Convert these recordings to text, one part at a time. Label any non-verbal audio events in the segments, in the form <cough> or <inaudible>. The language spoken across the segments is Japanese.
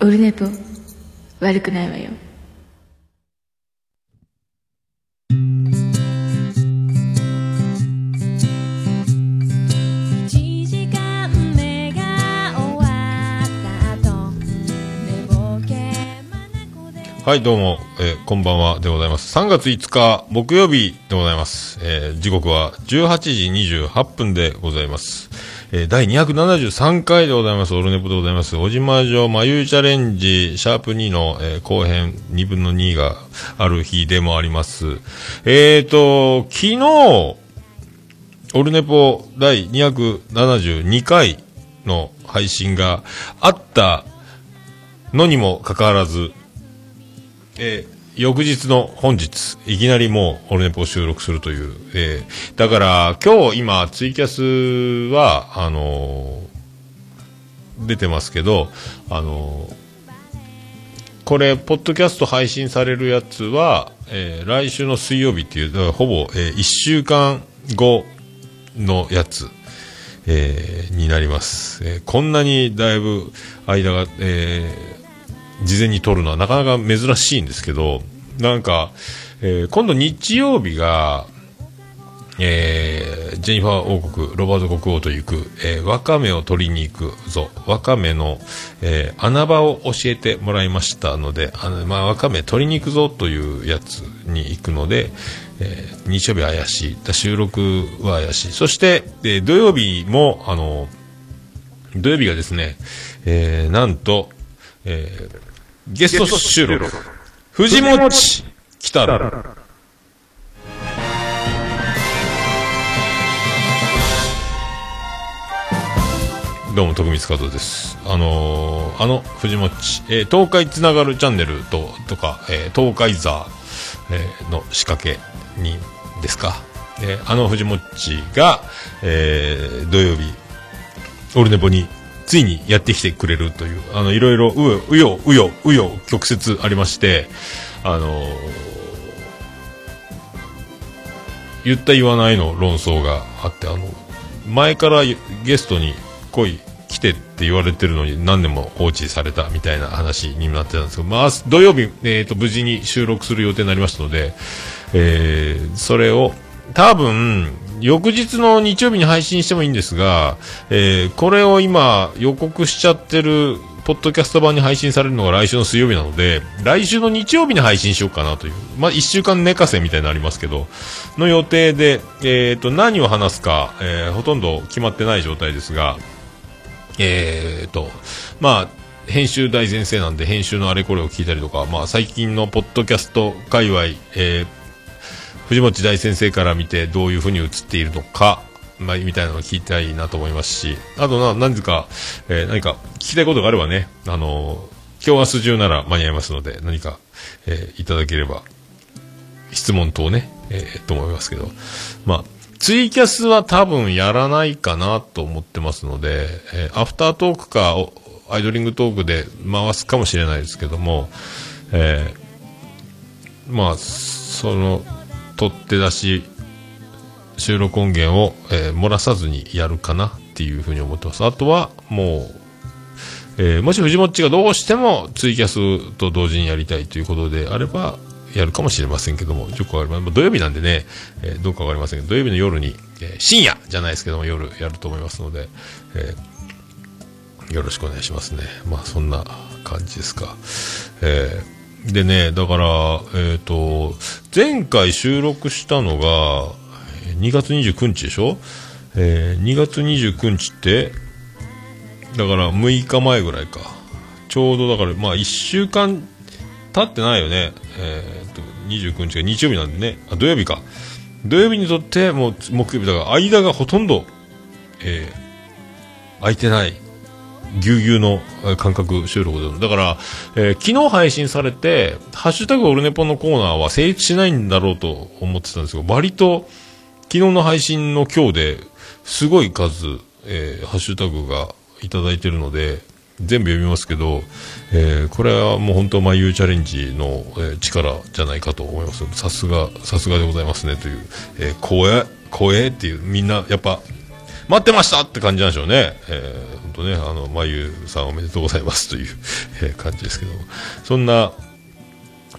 オルネポ悪くないわよはい、どうも、えーこんばんはでございます。3月5日木曜日でございます。えー時刻は18時28分でございます。えー第273回でございます。オルネポでございます。小島城眉チャレンジ、シャープ2の、えー後編2分の2がある日でもあります。えーと、昨日、オルネポ第272回の配信があったのにもかかわらず、えー翌日の本日、いきなりもう、オルネポを収録するという。えーだから、今日今、ツイキャスは、あのー出てますけど、あのーこれ、ポッドキャスト配信されるやつは、えー来週の水曜日っていう、ほぼ、え1週間後のやつ、えーになります。えーこんなにだいぶ間が、えー事前に撮るのはなかなか珍しいんですけど、なんか、えー今度日曜日が、えージェニファー王国、ロバート国王と行く、えーワカメを取りに行くぞ。ワカメの、えー穴場を教えてもらいましたので、あの、まあ、ワカメ取りに行くぞというやつに行くので、えー日曜日怪しい。収録は怪しい。そして、えー土曜日も、あの、土曜日がですね、えーなんと、えーゲスト収録、藤もち来たら、どうも、徳光和夫です。あのーあの、藤もち、えー東海つながるチャンネルと、とか、えー東海座、えーの仕掛けに、ですか。えーあの藤もちが、えー土曜日、オルネポについにやってきてくれるという、あの、いろいろ、うよ、うよ、うよ、うよ、曲折ありまして、あのー言った言わないの論争があって、あの、前からゲストに来い、来てって言われてるのに何年も放置されたみたいな話になってたんですけど、まあ、土曜日、えっ、と、無事に収録する予定になりましたので、えーそれを、多分、翌日の日曜日に配信してもいいんですが、えーこれを今予告しちゃってる、ポッドキャスト版に配信されるのが来週の水曜日なので、来週の日曜日に配信しようかなという、まあ、一週間寝かせみたいになりますけど、の予定で、えっ、と、何を話すか、えーほとんど決まってない状態ですが、えっ、と、まあ、編集大前提なんで、編集のあれこれを聞いたりとか、まあ、最近のポッドキャスト界隈、えー藤本大先生から見てどういうふうに映っているのか、まあ、みたいなのを聞きたいなと思いますし、あとな、何か、えー何か聞きたいことがあればね、あのー今日明日中なら間に合いますので、何か、えーいただければ、質問等ね、えーと思いますけど、まあ、ツイキャスは多分やらないかなと思ってますので、えーアフタートークか、アイドリングトークで回すかもしれないですけども、えーまあ、その、取って出し、収録音源を、えー漏らさずにやるかなっていうふうに思ってます。あとは、もう、えーもし藤もっちがどうしてもツイキャスと同時にやりたいということであれば、やるかもしれませんけども、よくわかりません。土曜日なんでね、えーどうかわかりませんけど、土曜日の夜に、え深夜じゃないですけども、夜やると思いますので、えよろしくお願いしますね。まあ、そんな感じですか。えーでね、だから、えっ、と、前回収録したのが、2月29日でしょ？えー2月29日って、だから6日前ぐらいか。ちょうどだから、まあ1週間経ってないよね。えーと、29日が日曜日なんでね。あ、土曜日か。土曜日にとって、もう木曜日だから、間がほとんど、えー空いてない。ぎゅうぎゅうの感覚収録で。だから、えー昨日配信されて、ハッシュタグオルネポのコーナーは成立しないんだろうと思ってたんですけど、割と、昨日の配信の今日ですごい数、えーハッシュタグがいただいてるので、全部読みますけど、えーこれはもう本当、ま、ゆうチャレンジの、えー力じゃないかと思います。さすが、さすがでございますねという、えー、光栄、光栄っていう、みんな、やっぱ、待ってましたって感じなんでしょうね。えーとね、あの、まゆさんおめでとうございますという、え感じですけども。そんな、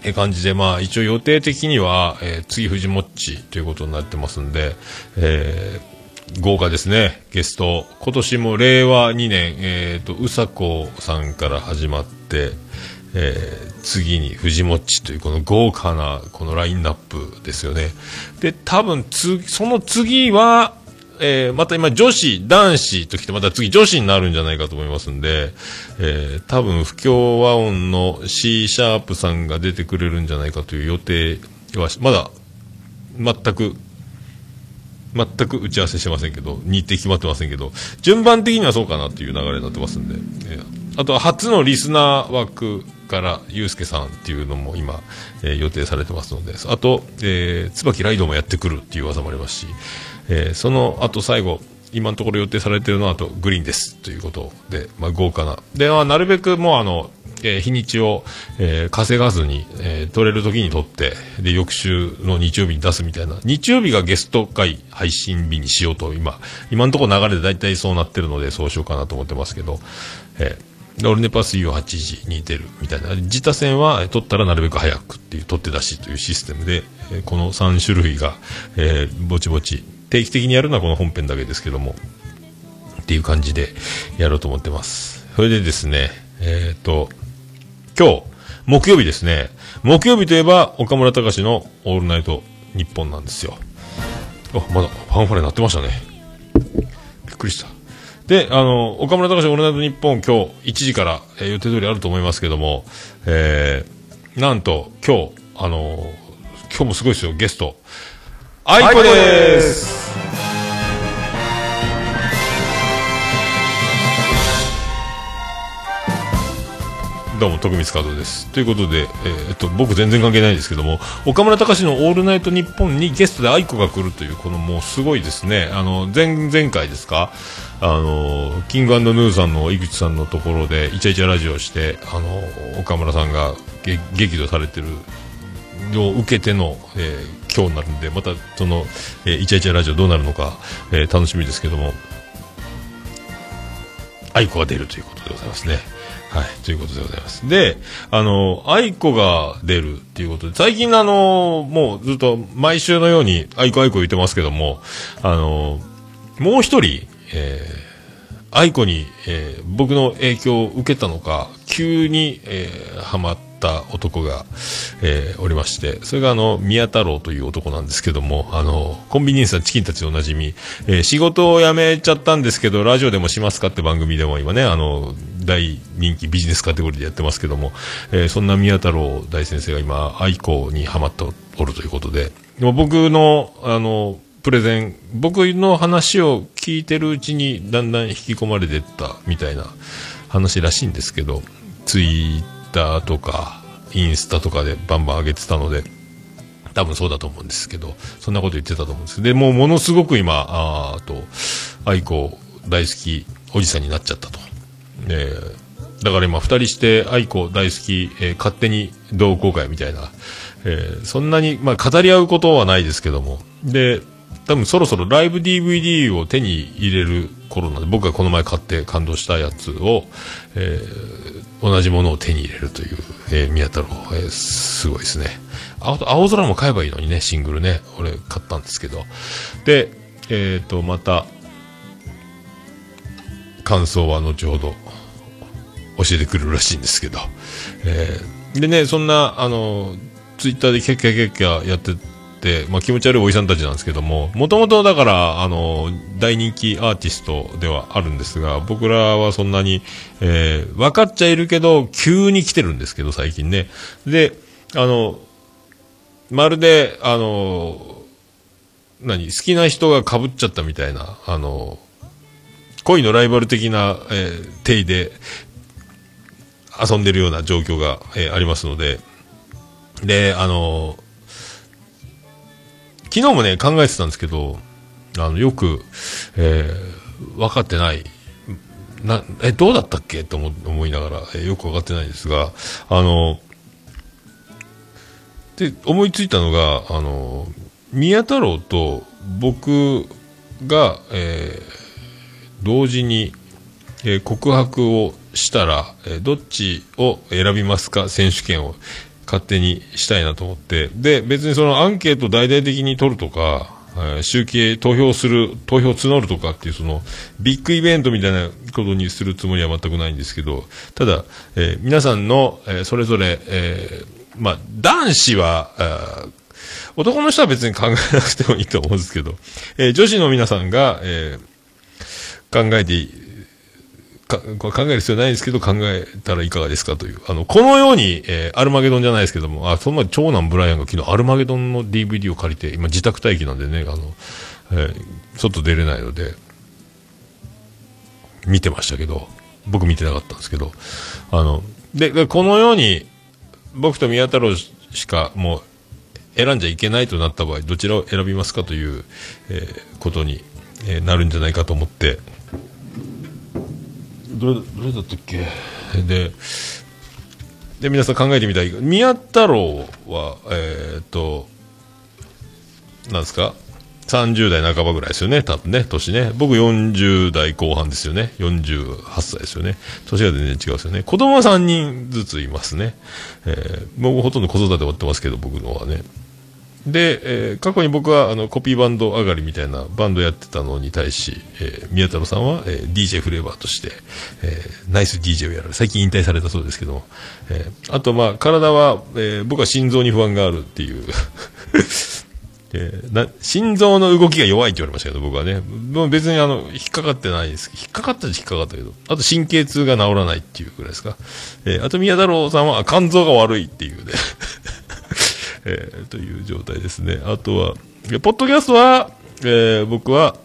え感じで、まあ、一応予定的には、えー次、藤もっちということになってますんで、えー豪華ですね、ゲスト。今年も令和2年、えっ、と、うさこさんから始まって、えー次に藤もっちというこの豪華なこのラインナップですよね。で、多分つ、その次は、えーまた今女子、男子ときてまた次女子になるんじゃないかと思いますんで、えー多分不協和音の C シャープさんが出てくれるんじゃないかという予定は、まだ全く全く打ち合わせしてませんけど、日程決まってませんけど、順番的にはそうかなっていう流れになってますんで、えーあとは初のリスナー枠から、ゆうすけさんっていうのも今、えー予定されてますので、あと、えー、椿ライドもやってくるっていう技もありますし、えーその後最後、今のところ予定されているのはあとグリーンですということで、まあ、豪華な。で、まあ、なるべくもうあの、えー日にちを、えー稼がずに、えー取れる時に取って、で、翌週の日曜日に出すみたいな。日曜日がゲスト会配信日にしようと、今、今のところ流れで大体そうなってるので、そうしようかなと思ってますけど、えーオルネパ水曜8時に出るみたいな。自他戦は、取ったらなるべく早くっていう、取って出しというシステムで、この3種類が、えーぼちぼち、定期的にやるのはこの本編だけですけども、っていう感じでやろうと思ってます。それでですね、えっ、と、今日、木曜日ですね。木曜日といえば、岡村隆史のオールナイト日本なんですよ。あ、まだファンファレ鳴ってましたね。びっくりした。で、あの、岡村隆史オールナイト日本今日1時から、えー予定通りあると思いますけども、えー、なんと今日、あの今日もすごいですよ、ゲスト。あいこですどうも、徳光和夫です。ということで、えーえっと、僕全然関係ないんですけども、岡村隆史のオールナイトニッポンにゲストで愛子が来るという、このもうすごいですね。あの、前、前回ですか？あの、キングヌーさんの井口さんのところで、イチャイチャラジオして、あの、岡村さんが激怒されてるを受けての、えー今日になるんで、またその、えーイチャイチャラジオどうなるのか、えー楽しみですけども、愛子が出るということでございますね。はい、ということでございます。で、あの、愛子が出るっていうことで、最近あの、もうずっと毎週のように愛子愛子言ってますけども、あの、もう一人、えー愛子に、えー僕の影響を受けたのか、急に、えーハマった男が、えーおりまして、それがあの、宮太郎という男なんですけども、あの、コンビニエンスなチキンたちでおなじみ、えー仕事を辞めちゃったんですけど、ラジオでもしますかって番組でも今ね、あの、大人気ビジネスカテゴリーでやってますけども、えーそんな宮太郎大先生が今、愛子にハマっておるということで、でも僕の、あの、プレゼン、僕の話を聞いてるうちにだんだん引き込まれてったみたいな話らしいんですけど、ツイッターとか、インスタとかでバンバン上げてたので、多分そうだと思うんですけど、そんなこと言ってたと思うんですで、もうものすごく今、あと、愛子大好きおじさんになっちゃったと。えーだから今、二人して愛子大好き、えー勝手に同好会みたいな、えーそんなに、まあ、語り合うことはないですけども、で、多分そろそろライブ DVD を手に入れる頃なんで、僕がこの前買って感動したやつを、えー同じものを手に入れるという、えー宮太郎、えーすごいですね。あと、青空も買えばいいのにね、シングルね。俺買ったんですけど。で、えっ、と、また、感想は後ほど教えてくれるらしいんですけど。えーでね、そんな、あの、ツイッターでキャッキャキャッキャやって、まあ気持ち悪いおじさんたちなんですけども、もともとだから、あの、大人気アーティストではあるんですが、僕らはそんなに、えー分かっちゃいるけど、急に来てるんですけど、最近ね。で、あの、まるで、あの、何、好きな人が被っちゃったみたいな、あの、恋のライバル的な、えー、定位で遊んでるような状況が、えーありますので、で、あの、昨日もね、考えてたんですけど、あの、よく、えー分かってない、な、え、どうだったっけ？と思思いながら、えーよく分かってないんですが、あの、で、思いついたのが、あの、宮太郎と僕が、えー同時にえー告白をしたら、えーどっちを選びますか？選手権を。勝手にしたいなと思って。で、別にそのアンケート大々的に取るとか、え集計、投票する、投票募るとかっていうそのビッグイベントみたいなことにするつもりは全くないんですけど、ただ、えー皆さんの、えーそれぞれ、えーまあ、男子は、男の人は別に考えなくてもいいと思うんですけど、え女子の皆さんが、え考えて、か考える必要ないんですけど、考えたらいかがですかという。あの、このように、えーアルマゲドンじゃないですけども、あ、その前、長男ブライアンが昨日アルマゲドンの DVD を借りて、今自宅待機なんでね、あの、えー外出れないので、見てましたけど、僕見てなかったんですけど、あの、で、でこのように、僕と宮太郎しかもう選んじゃいけないとなった場合、どちらを選びますかという、えーことに、えーなるんじゃないかと思って、どれ、どれだったっけ？で、で、皆さん考えてみたい。宮太郎は、えーっと、なんですか？30代半ばぐらいですよね、多分ね、年ね。僕40代後半ですよね。48歳ですよね。年が全然違うですよね。子供は3人ずついますね。えー僕ほとんど子育て終わってますけど、僕のはね。で、えー過去に僕はあのコピーバンド上がりみたいなバンドやってたのに対し、えー宮太郎さんは、えー DJ フレーバーとして、えーナイス DJ をやられ最近引退されたそうですけども、えーあとまあ体は、えー僕は心臓に不安があるっていう <laughs> えーな心臓の動きが弱いって言われましたけど、僕はね。もう別にあの、引っかかってないです。引っかかったら引っかかったけど。あと神経痛が治らないっていうぐらいですか。えーあと宮太郎さんは肝臓が悪いっていうね。<laughs> えーという状態ですね。あとは、ポッドキャストは、えー僕は、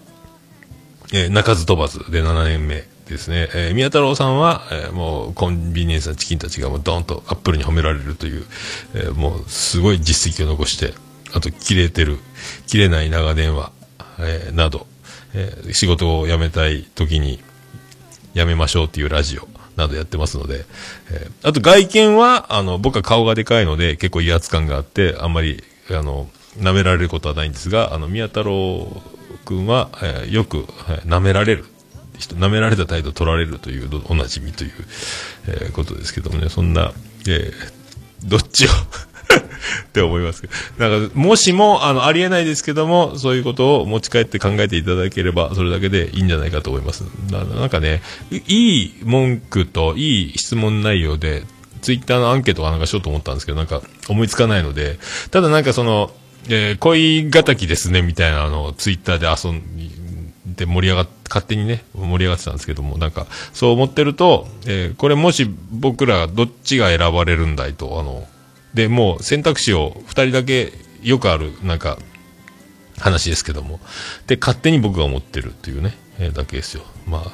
えー鳴かず飛ばずで7年目ですね。えー宮太郎さんは、えーもうコンビニエンスなチキンたちがもうドーンとアップルに褒められるという、えーもうすごい実績を残して、あと切れてる、切れない長電話、えーなど、えー仕事を辞めたい時にやめましょうっていうラジオなどやってますので、えーあと外見は、あの、僕は顔がでかいので結構威圧感があって、あんまり、あの、舐められることはないんですが、あの、宮太郎君は、えーよく、はい舐められる。人舐められた態度を取られるという、おなじみという、えーことですけどもね、そんな、えーどっちをって思いますけど。なんか、もしも、あの、ありえないですけども、そういうことを持ち帰って考えていただければ、それだけでいいんじゃないかと思います。なんかね、いい文句といい質問内容で、ツイッターのアンケートかなんかしようと思ったんですけど、なんか思いつかないので、ただなんかその、えー恋敵ですね、みたいなあのツイッターで遊んで盛り上がっ、勝手にね、盛り上がってたんですけども、なんか、そう思ってると、えーこれもし僕らどっちが選ばれるんだいと、あの、で、もう選択肢を二人だけよくある、なんか、話ですけども。で、勝手に僕が思ってるっていうね、えーだけですよ。まあ。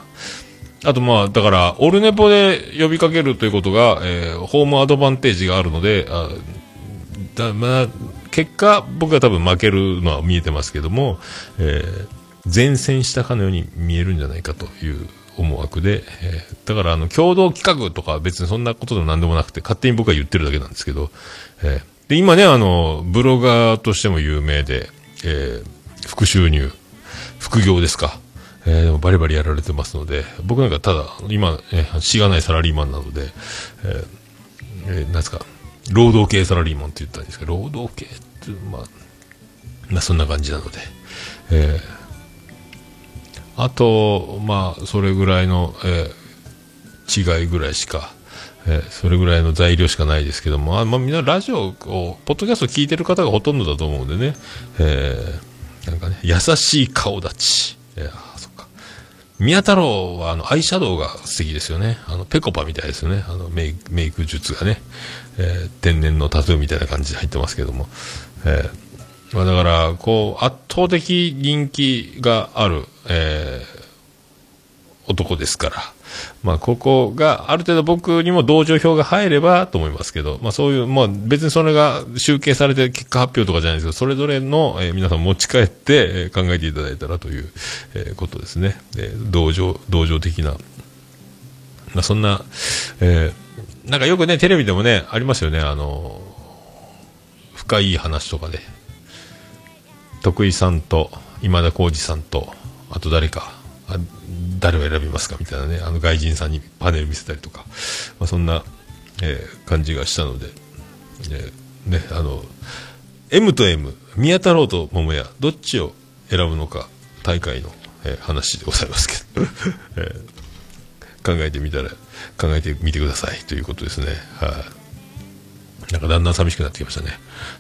あとまあ、だから、オルネポで呼びかけるということが、えーホームアドバンテージがあるので、あだまあ、結果、僕が多分負けるのは見えてますけども、えー前線したかのように見えるんじゃないかという思惑で、えーだからあの、共同企画とか別にそんなことでも何でもなくて、勝手に僕が言ってるだけなんですけど、えーで、今ね、あの、ブロガーとしても有名で、えー副収入、副業ですか。えーでもバリバリやられてますので、僕なんかただ、今、えーしがないサラリーマンなので、えーえーなんですか、労働系サラリーマンって言ったんですか、労働系って、まあ、まあそんな感じなので、えーあと、まあ、それぐらいの、えー違いぐらいしか、えーそれぐらいの材料しかないですけども、あまあ、みんなラジオを、ポッドキャストを聞いてる方がほとんどだと思うんでね、えーなんかね、優しい顔立ち。えーあそっか。宮太郎はあのアイシャドウが素敵ですよね。あの、ペコパみたいですよね。あのメイク、メイク術がね、えー天然のタトゥーみたいな感じで入ってますけども。えーまあだから、こう、圧倒的人気がある、えー男ですから。まあ、ここがある程度僕にも同情票が入ればと思いますけど、まあそういう、まあ別にそれが集計されて結果発表とかじゃないですけど、それぞれの、えー皆さん持ち帰って、考えていただいたらという、えーことですね。えー同情、同情的な。まあそんな、えーなんかよくね、テレビでもね、ありますよね、あの、深い話とかで、徳井さんと今田耕司さんと、あと誰か、誰を選びますかみたいなね、あの外人さんにパネル見せたりとか、まあ、そんな、えー感じがしたので、えーね、あの、M と M、宮太郎と桃屋、どっちを選ぶのか、大会の、えー話でございますけど、<laughs> えー考えてみたら、考えてみてくださいということですね。はい、なんかだんだん寂しくなってきましたね。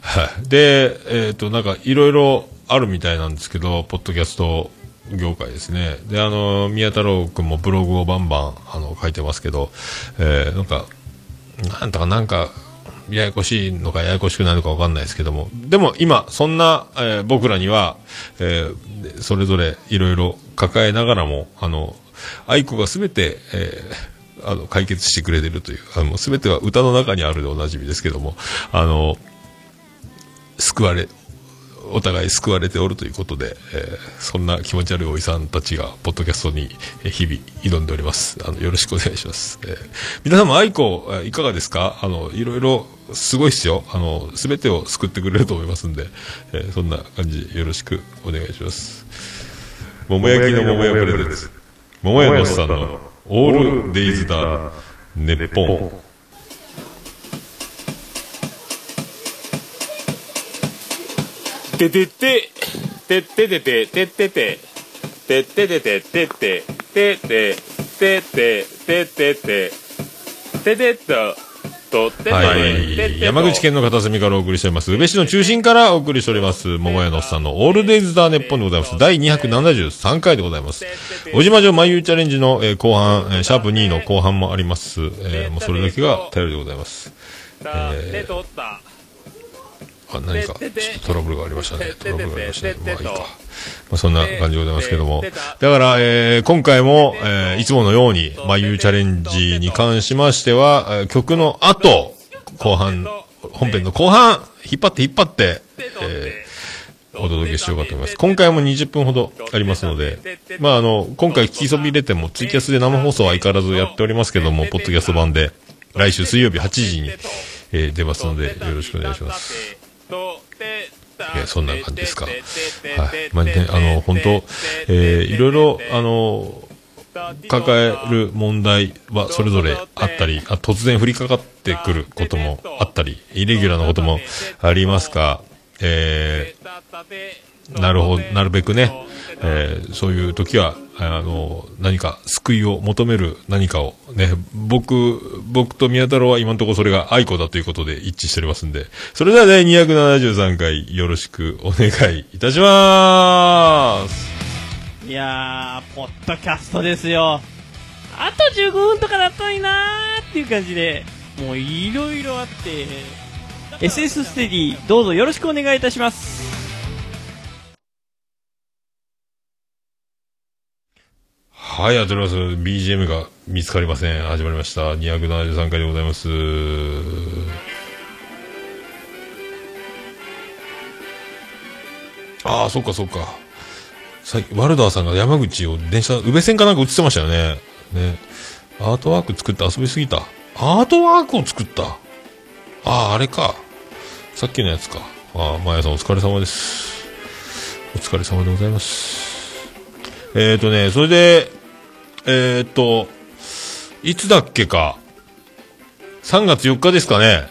はい。で、えっ、と、なんかいろいろあるみたいなんですけど、ポッドキャスト業界ですね。で、あの、宮太郎くんもブログをバンバン、あの、書いてますけど、えーなんか、なんとかなんか、ややこしいのかややこしくないのかわかんないですけども、でも今、そんな、えー僕らには、えーそれぞれいろいろ抱えながらも、あの、愛子がすべて、えーあの、解決してくれてるという、あの、すべては歌の中にあるでおなじみですけども、あの、救われ、お互い救われておるということで、えーそんな気持ち悪いおじさんたちが、ポッドキャストに日々挑んでおります。あの、よろしくお願いします。えー皆さんも愛子、いかがですか？あの、いろいろ、すごいっすよ。あの、すべてを救ってくれると思いますんで、えーそんな感じよろしくお願いします。桃焼きの桃屋プレゼンツ。桃屋のおっさんの、オールデイズだ、ネッポン。ててて、てててて、ててて、てててて、ててて、ててて、ててて、ててて、ててて、はい。山口県の片隅からお送りしております。宇部市の中心からお送りしております。桃屋のおっさんのオールデイズ・ザ・ネッポンでございます。第273回でございます。小島城眉チャレンジの、えー後半、えーシャープ2の後半もあります。えーもうそれだけが頼りでございます。えーあ、何か、ちょっとトラブルがありましたね。トラブルがありましたね。まあいいか。まあそんな感じでございますけども。だから、えー今回も、えーいつものように、まあ、いうチャレンジに関しましては、えー曲の後、後半、本編の後半、引っ張って引っ張って、えーお届けしようかと思います。今回も20分ほどありますので、まあ、あの、今回聞きそびれても、ツイキャスで生放送は相変わらずやっておりますけども、ポッドキャスト版で、来週水曜日8時に、えー出ますので、よろしくお願いします。そんな感じですか。はい。まあね、あの、本当えーいろいろ、あの、抱える問題はそれぞれあったり、あ突然降りかかってくることもあったり、イレギュラーなこともありますが、えーなるほど、なるべくね、えーそういう時は、あの、何か救いを求める何かをね、僕、僕と宮太郎は今のところそれが愛子だということで一致しておりますんで、それでは第273回よろしくお願いいたします。いやー、ポッドキャストですよ。あと15分とかだったのになーっていう感じで、もういろいろあって、SS ステディ、どうぞよろしくお願いいたします。はい、ありがとうございます。BGM が見つかりません。始まりました。273回でございます。ああ、そっかそっか。さっきワルダーさんが山口を電車、宇部線かなんか映ってましたよね。ね。アートワーク作って遊びすぎた。アートワークを作った？ああ、あれか。さっきのやつか。ああ、マヤさんお疲れ様です。お疲れ様でございます。えっ、ー、とね、それで、えっ、ー、と、いつだっけか。3月4日ですかね。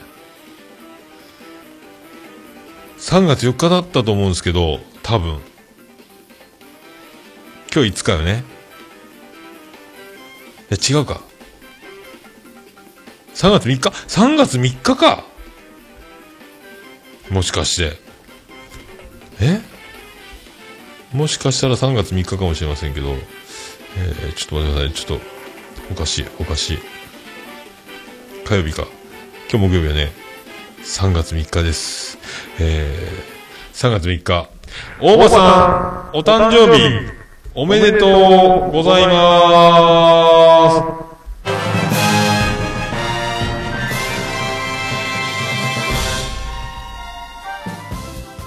3月4日だったと思うんですけど、多分。今日5日よね。いや、違うか。3月3日 ?3 月3日かもしかして。え？もしかしたら3月3日かもしれませんけど、えー、ちょっと待ってください。ちょっと、おかしい、おかしい。火曜日か。今日木曜日はね、3月3日です。えー、3月3日。大場さん、お誕生日、おめでとうございます。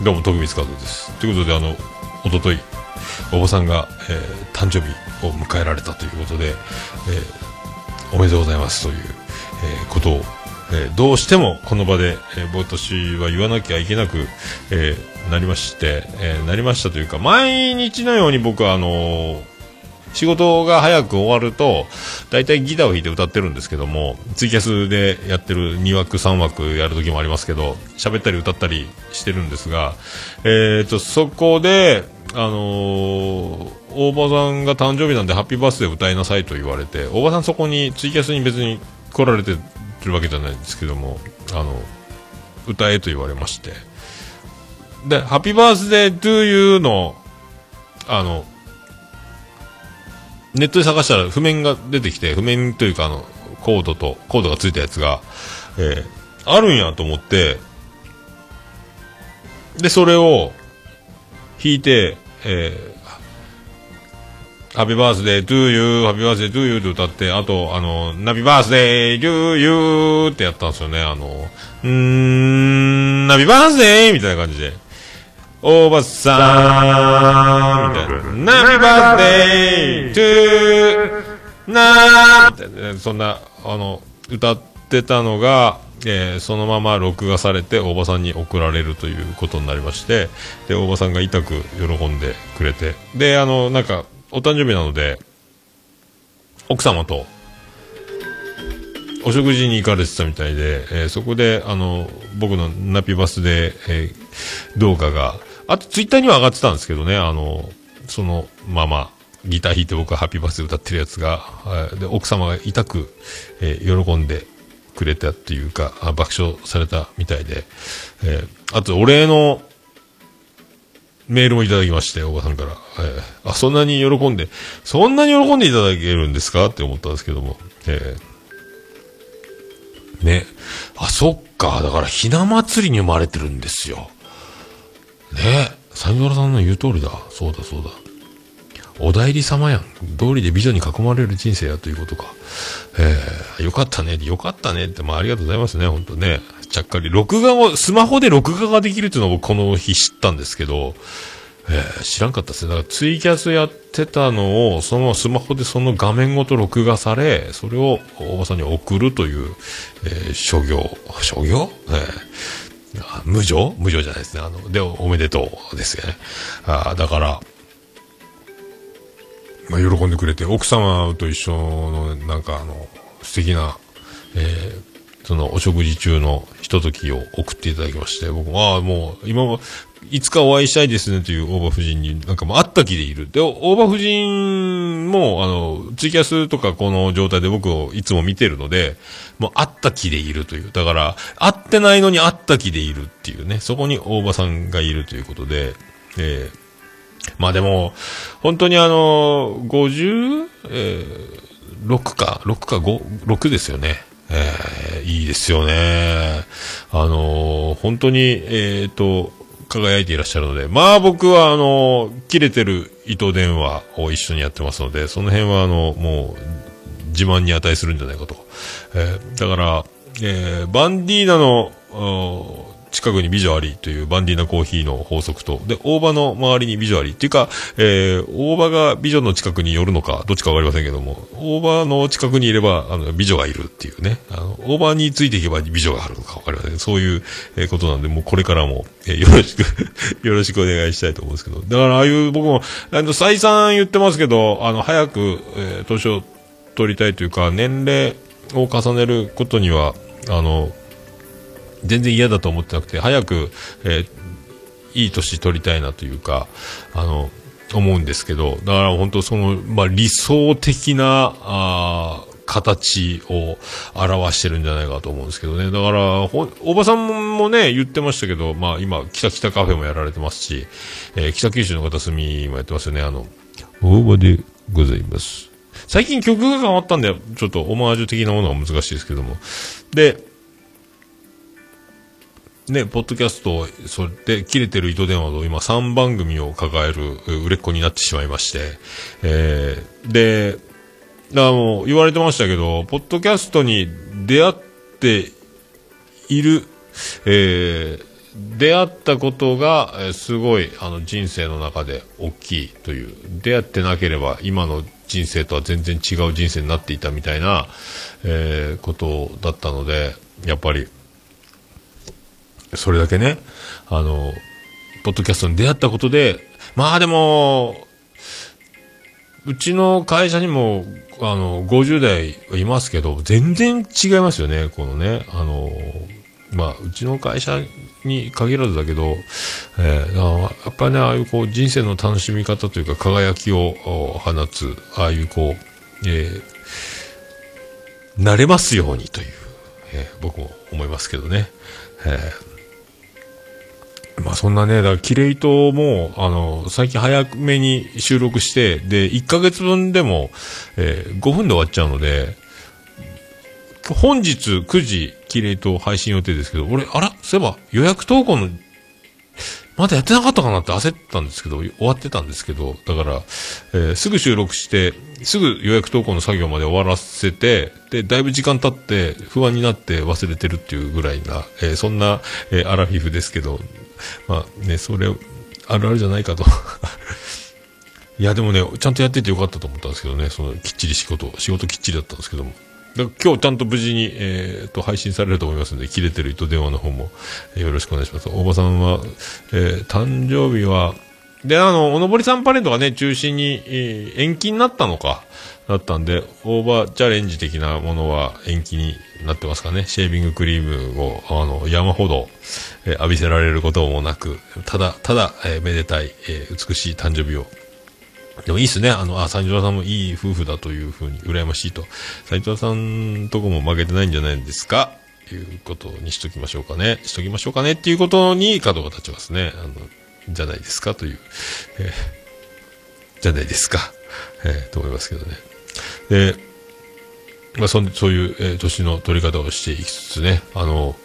どうも、徳光和夫です。ということで、あの、おととい、おばさんが、えー誕生日を迎えられたということで、えーおめでとうございますという、えーことを、えーどうしてもこの場で、えー私は言わなきゃいけなく、えーなりまして、えーなりましたというか、毎日のように僕はあのー仕事が早く終わると、大体ギターを弾いて歌ってるんですけども、ツイキャスでやってる2枠3枠やる時もありますけど、喋ったり歌ったりしてるんですが、えっ、と、そこで、あのー大場さんが誕生日なんでハッピーバースデー歌いなさいと言われて、大場さんそこにツイキャスに別に来られてるわけじゃないんですけども、あの、歌えと言われまして。で、ハッピーバースデートゥーユーの、あの、ネットで探したら譜面が出てきて、譜面というかあの、コードと、コードがついたやつが、えーあるんやと思って、で、それを弾いて、えーハッピーバースデートゥーユー、ハッピーバースデートゥーユーって歌って、あと、あの、ナビ birthday to youってやったんですよね。あの、うーん、ナビ birthdayみたいな感じで。おばさんみたいな。ナビ birthday toなーみたいな、そんな、あの、歌ってたのが、えーそのまま録画されて、大場さんに送られるということになりまして、で、大場さんが痛く喜んでくれて、で、あの、なんか、お誕生日なので、奥様と、お食事に行かれてたみたいで、えーそこで、あの、僕のナピバスで、えー動画が、あとツイッターには上がってたんですけどね、あの、そのまま、ギター弾いて僕はハッピーバースデー歌ってるやつが、はいで、奥様が痛く、えー喜んでくれたっていうか、あ爆笑されたみたいで、えーあとお礼のメールもいただきまして、おばさんから。えーあ、そんなに喜んで、そんなに喜んでいただけるんですか？って思ったんですけども。えーね。あ、そっか。だから、ひな祭りに生まれてるんですよ。ね。サ原さんの言う通りだ。そうだ、そうだ。お代理様やん。通りで美女に囲まれる人生やということか。えー、よかったね。よかったねって、まあ、ありがとうございますね。本当ね。ちゃっかり。録画を、スマホで録画ができるっていうのをこの日知ったんですけど、えー知らんかったですね。だからツイキャスやってたのを、そのスマホでその画面ごと録画され、それを大場さんに送るという、えー諸行、諸行えー無常？無常じゃないですね。あの、で、おめでとうですよね。あーだから、まあ、喜んでくれて、奥様と一緒の、なんかあの、素敵な、えーそのお食事中のひとときを送っていただきまして、僕も、ああ、もう、今も、いつかお会いしたいですねという大場夫人に、なんかもう会った気でいる。で、大場夫人も、あの、ツイキャスとかこの状態で僕をいつも見てるので、もう会った気でいるという。だから、会ってないのに会った気でいるっていうね、そこに大場さんがいるということで、えーまあでも、本当にあの、50、えー、6か、6か5、6ですよね。えー、いいですよね。あの本当に、えっ、と、輝いていらっしゃるので、まあ僕はあの切れてる糸電話を一緒にやってますので、その辺はあの、もう、自慢に値するんじゃないかと。えーだから、えーバンディーナの、近くに美女ありというバンディーナコーヒーの法則と、で、大場の周りに美女ありっていうか、えー大場が美女の近くに寄るのか、どっちかわかりませんけども、大場の近くにいれば、あの、美女がいるっていうね、あの、大場についていけば美女があるのかわかりません。そういう、えーことなんで、もうこれからも、えーよろしく、<laughs> よろしくお願いしたいと思うんですけど、だからああいう僕も、あの、再三言ってますけど、あの、早く、えー年を取りたいというか、年齢を重ねることには、あの、全然嫌だと思ってなくて、早く、えーいい年取りたいなというか、あの、思うんですけど、だから本当その、まあ、理想的な、あ形を表してるんじゃないかと思うんですけどね。だから、おばさんもね、言ってましたけど、まあ今、北北カフェもやられてますし、えー北九州の片隅もやってますよね。あの、大場でございます。最近曲が変わったんで、ちょっとオマージュ的なものは難しいですけども。で、ね、ポッドキャスト、それで、切れてる糸電話と今3番組を抱える売れっ子になってしまいまして、えー、で、だからもう言われてましたけど、ポッドキャストに出会っている、えー、出会ったことが、えすごい、あの、人生の中で大きいという、出会ってなければ今の人生とは全然違う人生になっていたみたいな、えーことだったので、やっぱり、それだけね、あの、ポッドキャストに出会ったことで、まあでも、うちの会社にも、あの、50代いますけど、全然違いますよね、このね、あの、まあ、うちの会社に限らずだけど、えー、やっぱりね、ああいうこう、人生の楽しみ方というか、輝きを放つ、ああいうこう、えー、慣れますようにという、えー僕も思いますけどね。えーまあそんなね、だからキレイトも、あの、最近早めに収録して、で、1ヶ月分でも、えー5分で終わっちゃうので、本日9時、キレイト配信予定ですけど、俺、あら、そういえば予約投稿の、まだやってなかったかなって焦ったんですけど、終わってたんですけど、だから、えーすぐ収録して、すぐ予約投稿の作業まで終わらせて、で、だいぶ時間経って、不安になって忘れてるっていうぐらいな、えーそんな、えーアラフィフですけど、まあね、それ、あるあるじゃないかと。<laughs> いや、でもね、ちゃんとやっててよかったと思ったんですけどね、その、きっちり仕事、仕事きっちりだったんですけども。だから今日ちゃんと無事に、えー、と配信されると思いますので、切れてる糸電話の方も、よろしくお願いします。大場さんは、えー誕生日は、で、あの、おのぼりさんパレードがね、中心に、えー延期になったのか、だったんで、オーバーチャレンジ的なものは延期になってますかね。シェービングクリームを、あの、山ほど、え浴びせられることもなく、ただ、ただ、えめでたい、え美しい誕生日をでもいいっすね。あの、あ、斉藤さんもいい夫婦だというふうに、羨ましいと。斉藤さんとこも負けてないんじゃないんですかということにしときましょうかね。しときましょうかねっていうことに角が立ちますね。あの、じゃないですかという、えーじゃないですか。えーと思いますけどね。で、まあ、そんそういう、えー年の取り方をしていきつつね、あの、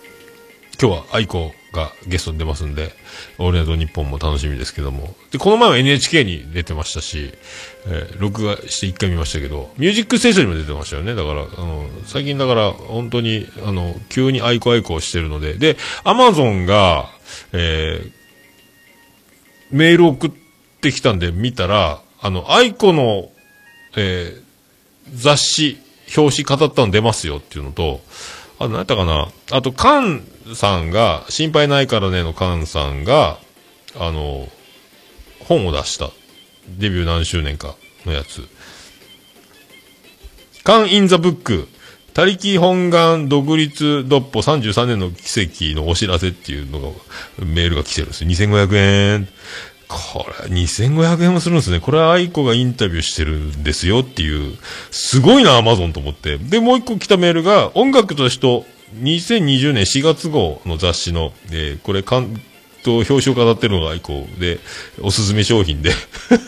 今日は愛子がゲストに出ますんで、オールナイトニッポンも楽しみですけども。で、この前は NHK に出てましたし、えー録画して一回見ましたけど、ミュージックステーションにも出てましたよね。だから、あの、最近だから、本当に、あの、急に愛子愛子をしてるので、で、アマゾンが、えーメール送ってきたんで見たら、あの、愛子の、えー雑誌、表紙語ったの出ますよっていうのと、あと何やったかなあと、カンさんが、心配ないからねのカンさんが、あの、本を出した。デビュー何周年かのやつ。カン・イン・ザ・ブック。他力本願独立独歩33年の奇跡のお知らせっていうのが、メールが来てるんですよ。2500円。これ、2500円もするんですね。これは愛子がインタビューしてるんですよっていう、すごいな、アマゾンと思って。で、もう一個来たメールが、音楽と人、2020年4月号の雑誌の、えこれ、関東表紙を飾ってるのが愛子で、おすすめ商品で。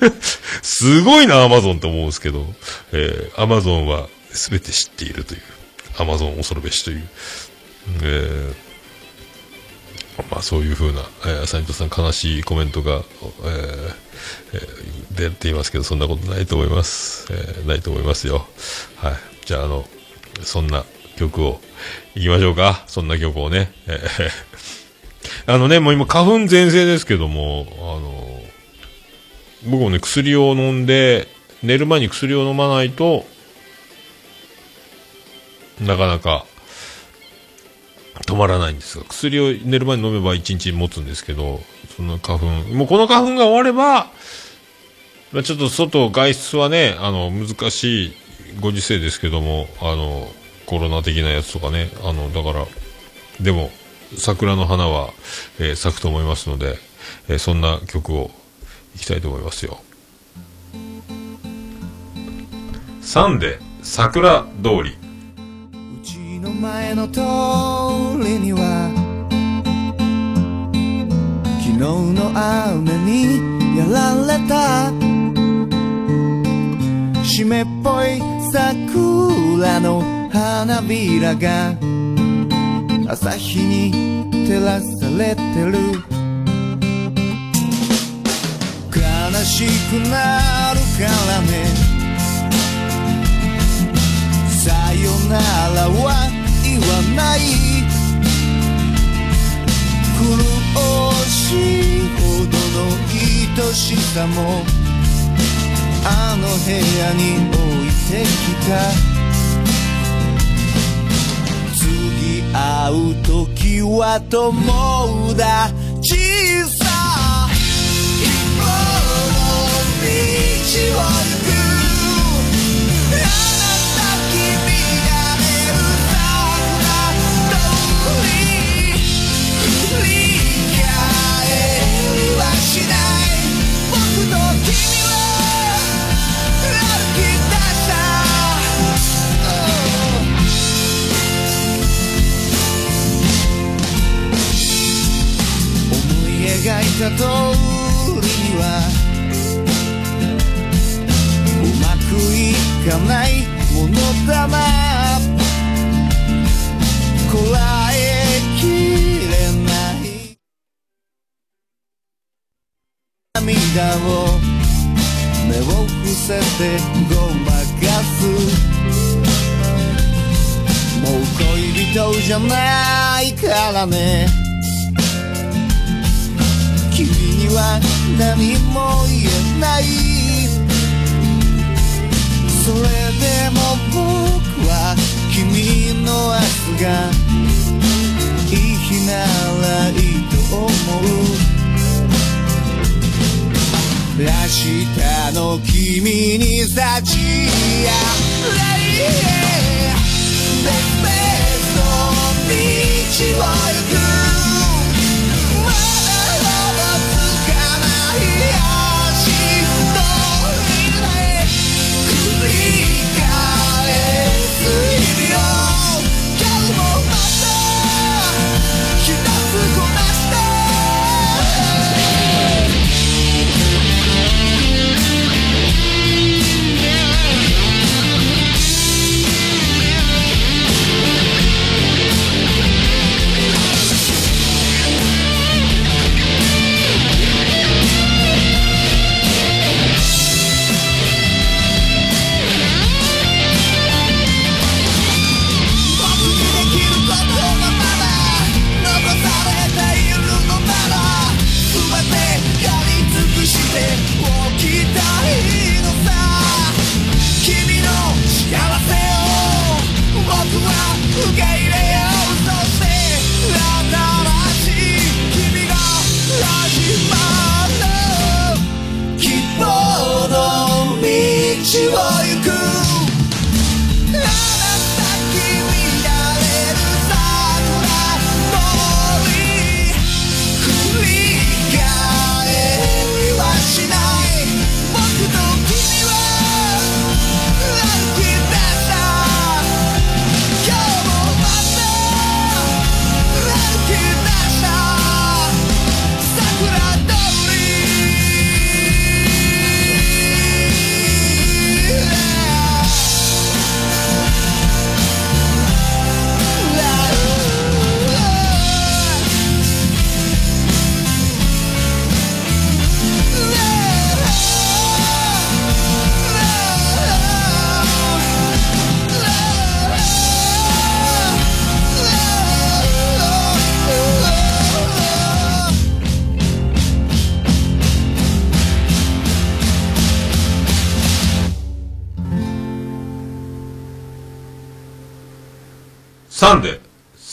<laughs> すごいな、アマゾンと思うんですけど、えー、アマゾンは全て知っているという、アマゾン恐るべしという、えーまあそういうふうな、えー、斉藤さん悲しいコメントが、えーえー出ていますけど、そんなことないと思います。えーないと思いますよ。はい。じゃあ、あの、そんな曲を、いきましょうか。そんな曲をね。えー <laughs> あのね、もう今花粉全盛ですけども、あの、僕もね、薬を飲んで、寝る前に薬を飲まないと、なかなか、止まらないんですが、薬を寝る前に飲めば1日持つんですけど、その花粉、もうこの花粉が終われば、まあちょっと外、外出はね、あの、難しいご時世ですけども、あの、コロナ的なやつとかね、あの、だから、でも、桜の花は、えー咲くと思いますので、えーそんな曲をいきたいと思いますよ。サンデ、桜通り。うちの前の通りには昨日の雨にやられた。湿っぽい桜の花びらが朝日に照らされてる悲しくなるからねさよなら。は言わない苦しいほどの愛しさもあの部屋に置いてきた次会う時は友達さ一方の道を通りはうまくいかないものだなこらえきれない涙を目を伏せてごまかすもう恋人じゃないからね君には何も言えないそれでも僕は君の明日がいい日ならいいと思う。明日の君に幸あれ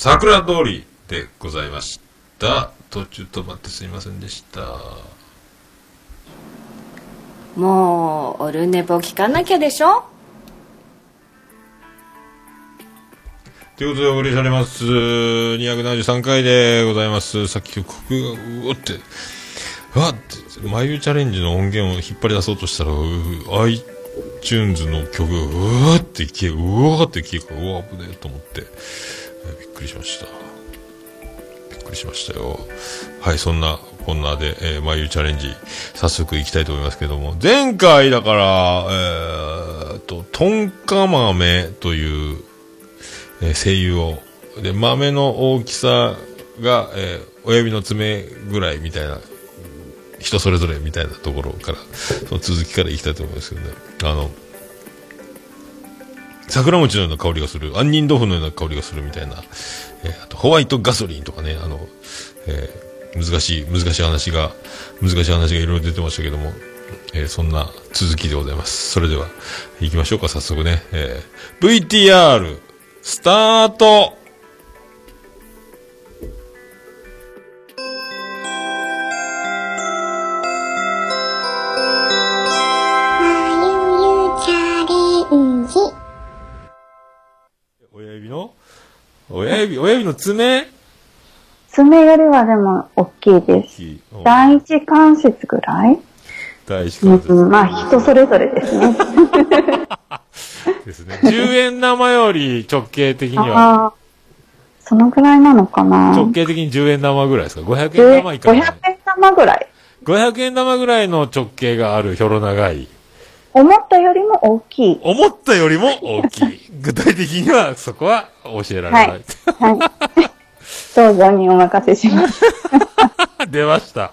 桜通りでございました。途中止まってすいませんでした。もうオルネポ聞かなきゃでしょ？ということでお送りされます。273回でございます。さっき曲が、うおって、うわって、眉チャレンジの音源を引っ張り出そうとしたら、う iTunes の曲が、うわって消え、うわって消えから、うわ、危ねえと思って、えびっくりしました。びっくりしましたよ。はい、そんな、こんなで、えー、眉チャレンジ、早速行きたいと思いますけども、前回だから、えーっと、トンカ豆という、えー声優をで豆の大きさが、えー親指の爪ぐらいみたいな人それぞれみたいなところからその続きからいきたいと思いますけどねあの桜餅のような香りがする杏仁豆腐のような香りがするみたいな、えーあとホワイトガソリンとかねあの、えー難しい難しい話が難しい話がいろいろ出てましたけどもえーそんな続きでございます。それでは、行きましょうか、早速ね。えー VTR、スタート親指、親指の爪？爪よりはでも大きいです。き第一関節ぐらい？大事かうん、まあ人それぞれですね。<laughs> ですね。10円玉より直径的には、そのぐらいなのかな？直径的に10円玉ぐらいですか ?500 円10玉いかない500円玉ぐらい。500円玉ぐらいの直径があるひょろ長い。思ったよりも大きい。思ったよりも大きい。<laughs> 具体的にはそこは教えられない。はいはい。想像にお任せします。<laughs> 出ました。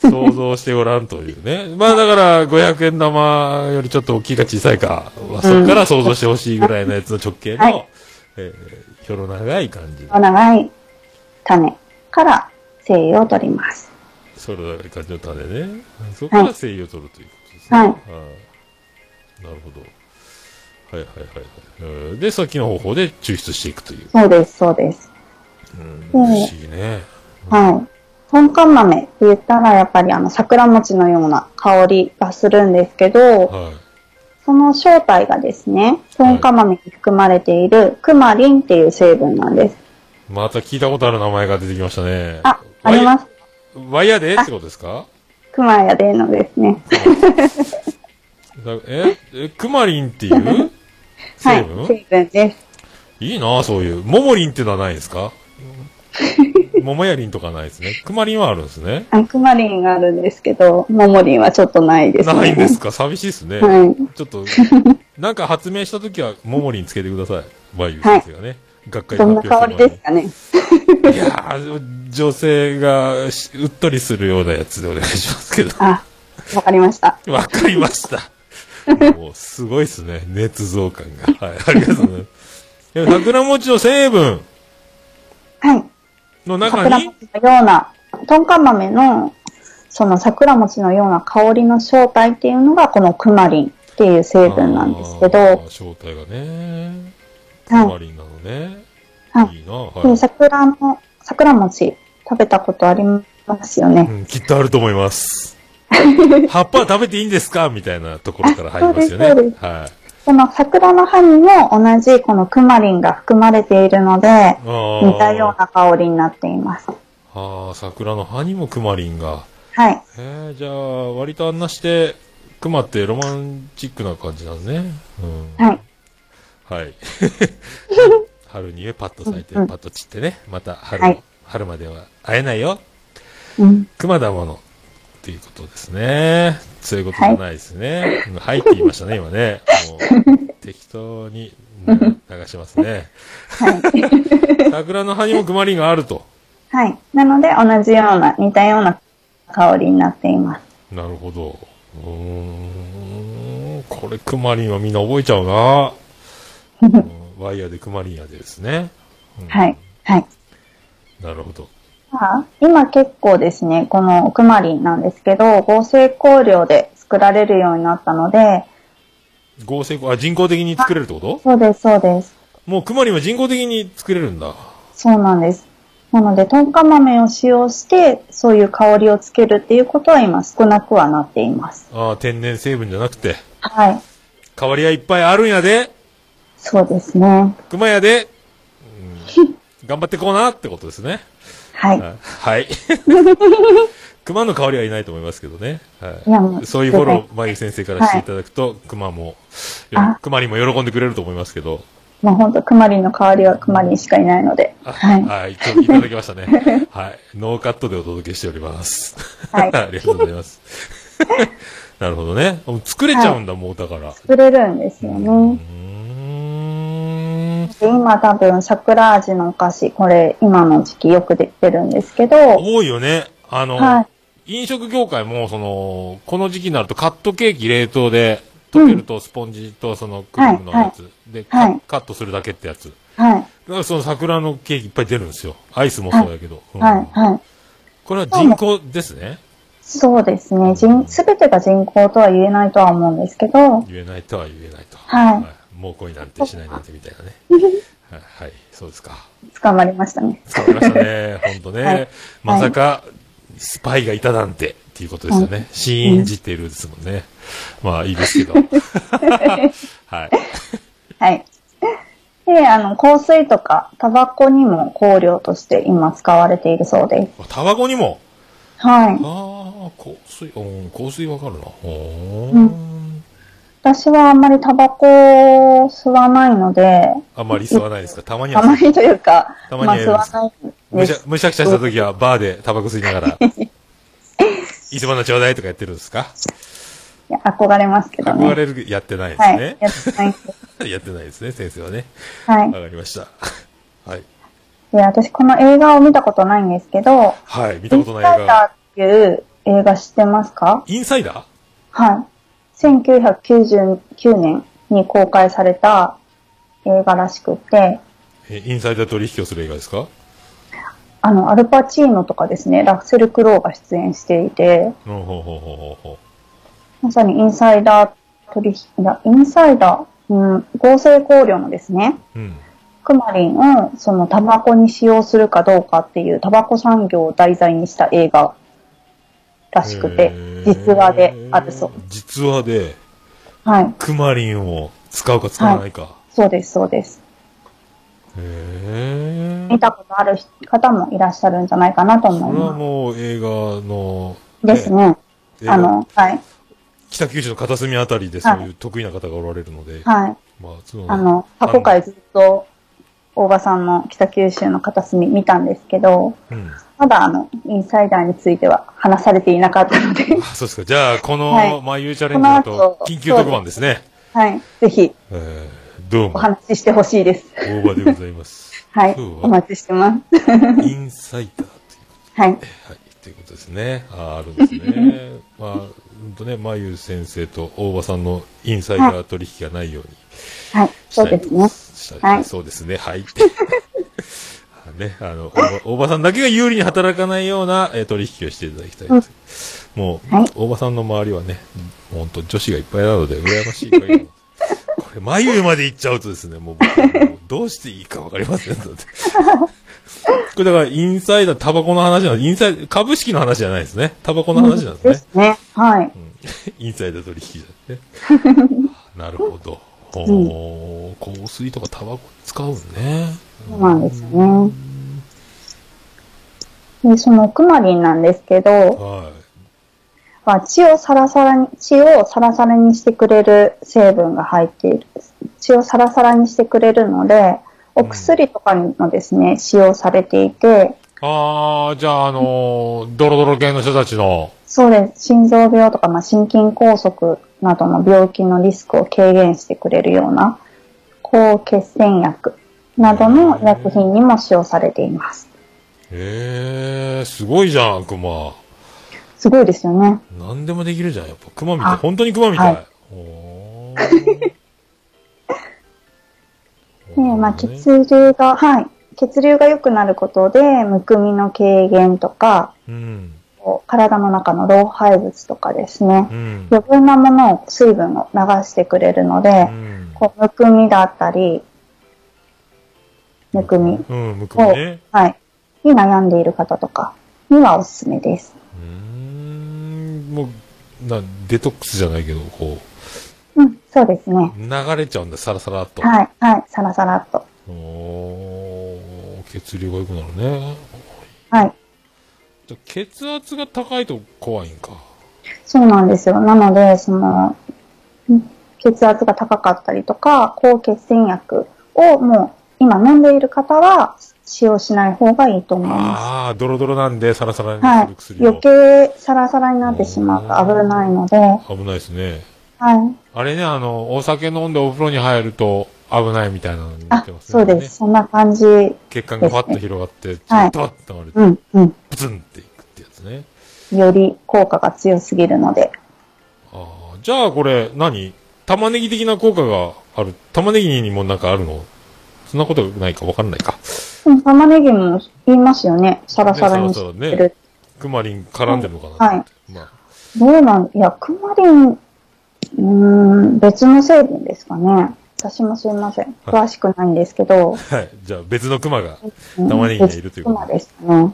想像してごらんというね。まあだから、500円玉よりちょっと大きいか小さいか、まあ、そこから想像してほしいぐらいのやつの直径の、はいえー、ひょろ長い感じの、長い種から精油を取ります。ひょろ長い感じの種ね。そこから精油を取るということですね。はいなるほど。はいはいはいで、さっきの方法で抽出していくという。そうです、そうです。うん、不思議ね。はい。トンカン豆って言ったらやっぱりあの桜餅のような香りがするんですけど、はい。その正体がですね、トンカ豆に含まれているクマリンっていう成分なんです。また聞いたことある名前が出てきましたね。あ、あります。ワイヤーでってことですか？クマヤでのですね。<laughs> だええ、クマリンっていう？<laughs> は成い分、、成分です。い、いなそういう。モモリンってのはないですか？モモヤリンとかないですね。クマリンはあるんですね。あクマリンがあるんですけど、モモリンはちょっとないですね。ないんですか？寂しいですね。<laughs> はい。ちょっと、なんか発明したときは、モモリンつけてください。バイユ先生がね。学会でどんな香りですかね？いやー、女性がしうっとりするようなやつでお願いしますけど。あ、わかりました。わかりました。もう、すごいですね。捏造感が。はい、ありがとうございます。で桜餅の成分はい。の中に、桜餅のような、トンカン豆の、その桜餅のような香りの正体っていうのが、このクマリンっていう成分なんですけあど、ー正体がね、クはいマリンなのね。はいいいな、はでい。桜の、桜餅食べたことありますよね。うん、きっとあると思います。<laughs> 葉っぱは食べていいんですか？みたいなところから入りますよね。あそうですはい。この桜の葉にも同じこのクマリンが含まれているので、似たような香りになっています。ああ、桜の葉にもクマリンが。はい。えー、じゃあ、割とあんなして、クマってロマンチックな感じなんね。うん。はい。はい。<laughs> 春にパッと咲いて、うんパッと散ってね、また春、はい春までは会えないよ。うん。熊だもの。っていうことですね。そういうことじゃないですね。うんはい、って言いましたね、今ね。もう、適当にうん流しますね。はい。桜の葉にもクマリンがあると。はい。なので、同じような、似たような香りになっています。なるほど。うーん。これ、クマリンはみんな覚えちゃうな。う <laughs> んワイヤーでクマリンやでですね。うんはい。はい。なるほど。まあ今結構ですね、このクマリンなんですけど、合成香料で作られるようになったので、合成あ、人工的に作れるってこと？そうです、そうです。もうクマリンは人工的に作れるんだ。そうなんです。なので、トンカ豆を使用して、そういう香りをつけるっていうことは今少なくはなっています。ああ、天然成分じゃなくて、はい。代わりはいっぱいあるんやで、そうですね。クマやで、うん頑張ってこうなってことですね。はい。はいはい。熊の香りはいないと思いますけどね。はいいそういうフォロ絶ー、まゆ先生からしていただくと、熊も、あ熊にも喜んでくれると思いますけど。もう本当クマリンの香りはクマリンしかいないので。あはい。はい。ちょっといただきましたね。<laughs> はい。ノーカットでお届けしております。はい <laughs> ありがとうございます。<laughs> なるほどね。作れちゃうんだ、もうだから。作れるんですよね。今多分桜味のお菓子、これ今の時期よく出てるんですけど、多いよね。あの、はい飲食業界も、その、この時期になるとカットケーキ冷凍で、溶けるとスポンジとそのクリームのやつ、で、カはいカットするだけってやつ。はい。だからその桜のケーキいっぱい出るんですよ。アイスもそうだけど。うんはい、はい。これは人工ですね。そうですね。人、すべてが人工とは言えないとは思うんですけど、言えないとは言えないと。はいもう恋なんてしないなんてみたいなね。<laughs> はい、はい、そうですか。捕まりましたね。伝わりましたね。ほんとね。はいまさか、スパイがいたなんて、っていうことですよね。信じてるですもんね。まあ、いいですけど。<laughs> はい。はい。で、あの、香水とか、タバコにも香料として今使われているそうです。タバコにも？はい。ああ、香水、うん、香水わかるな。うん私はあんまりタバコを吸わないので、あんまり吸わないですか？たまにはたまにというか、たまにまあ吸はますわないんむしゃ。むしゃくしゃした時はバーでタバコ吸いながら。<laughs> いつものちょうだいとかやってるんですか？いや憧れますけどね。憧れる、やってないですはい。ね。やってない。やってないですね、先生はね。はい。わかりました。<laughs> はい。で、私この映画を見たことないんですけど、はい、見たインことない映画。サイダーっていう映画知ってますか？インサイダーはい。1999年に公開された映画らしくて、えインサイダー取引をする映画ですか？あの、アルパチーノとかですね、ラッセル・クロウが出演していて、ほうほうほうほうほうほまさにインサイダー取引、いやインサイダー、うん、合成香料のですね、う。うん。クマリンをそのタバコに使用するかどうかっていうタバコ産業を題材にした映画らしくて実話であるそう。実話で、はい。クマリンを使うか使わないか。そうです、そうです。へえ。見たことある方もいらっしゃるんじゃないかなと思これはいまもう映画の、す。ですね。あの、はい。北九州の片隅あたりでそういう得意な方がおられるので、はい。まあ、そのあの、過去回ずっと、大場さんの北九州の片隅見たんですけど、うん。まだあの、インサイダーについては話されていなかったので、あ、そうですか。じゃあ、こはいの、まあ、ゆうチャレンジだと緊急特番ですね。はい。ぜひ、えー、どうおも、話ししてほしいです。大場でございます。<laughs> はい。お待ちしてます。インサイダーというはい。はい、ということですね。ああるんですね。<laughs> まあ、うんとね、まゆ先生と大場さんのインサイダー取引がないようにはい。そうですね。はいそうですね、はい。<laughs> ね、あの、大場大場さんだけが有利に働かないような、えー取引をしていただきたいです。もう、はい大場さんの周りはね、本当女子がいっぱいなので、羨ましいこれ、眉まで行っちゃうとですね、もう僕どうしていいかわかりませんので。これだから、インサイダー、タバコの話なんです。インサイダー、株式の話じゃないですね。タバコの話なんですね。ですね。はい。インサイダー取引じゃなくて。なるほど。ほー、香水とかタバコ使うんね。そうなんですよね。で、そのクマリンなんですけど、はまあ、血をサラサラに、血をサラサラにしてくれる成分が入っている。血をサラサラにしてくれるので、お薬とかにもですね、使用されていて、い。あー、じゃあ、あのー、ドロドロ系の人たちの、そうです。心臓病とか、まあ、心筋梗塞などの病気のリスクを軽減してくれるような、抗血栓薬などの医薬品にも使用されています。えー、すごいじゃん、クマ。すごいですよね。何でもできるじゃん、やっぱ。クマみたい。あ本当にクマみたい。はいまあ、血流が、はい。血流が良くなることで、むくみの軽減とか、うん。体の中の老廃物とかですねう、ん。余分なものを、水分を流してくれるのでう、ん。こうむくみだったり、むくみうん、むくみを、ね。はい。に悩んでいる方とかにはおすすめです。うーん、もう、な、デトックスじゃないけど、こうん、そうですね。う、流れちゃうんだ、サラサラっと。はい、はい、サラサラっと。おー血流が良くなるね。はい。じゃあ血圧が高いと怖いんか。そうなんですよ。なので、その、ん血圧が高かったりとか、抗血栓薬をもう今飲んでいる方は使用しない方がいいと思いまああ、ドロドロなんで、サラサラにす。はいする。薬を。余計サラサラになってしまうと危ないので、は危ないですね。い。あれね、あの、お酒飲んでお風呂に入ると危ないみたいなのになっあてま、すそうです。そんな感じ。うん、血管がパッと広がって、ちょはいっとって流れて、うん。プツンっていくってやつね。より効果が強すぎるので。ああ、じゃあこれ何、玉ねぎ的な効果がある。玉ねぎにもなんかあるの？そんなことないかわかんないか。うん玉ねぎも言いますよね。サラサラにねしてサラサラねる。クマリン絡んでるのかな、はい。まあ、どうなん、いや、クマリン、うーん、別の成分ですかね。私もすいません。詳しくないんですけど。はい。じゃあ別のクマがうん玉ねぎにはいるということですね。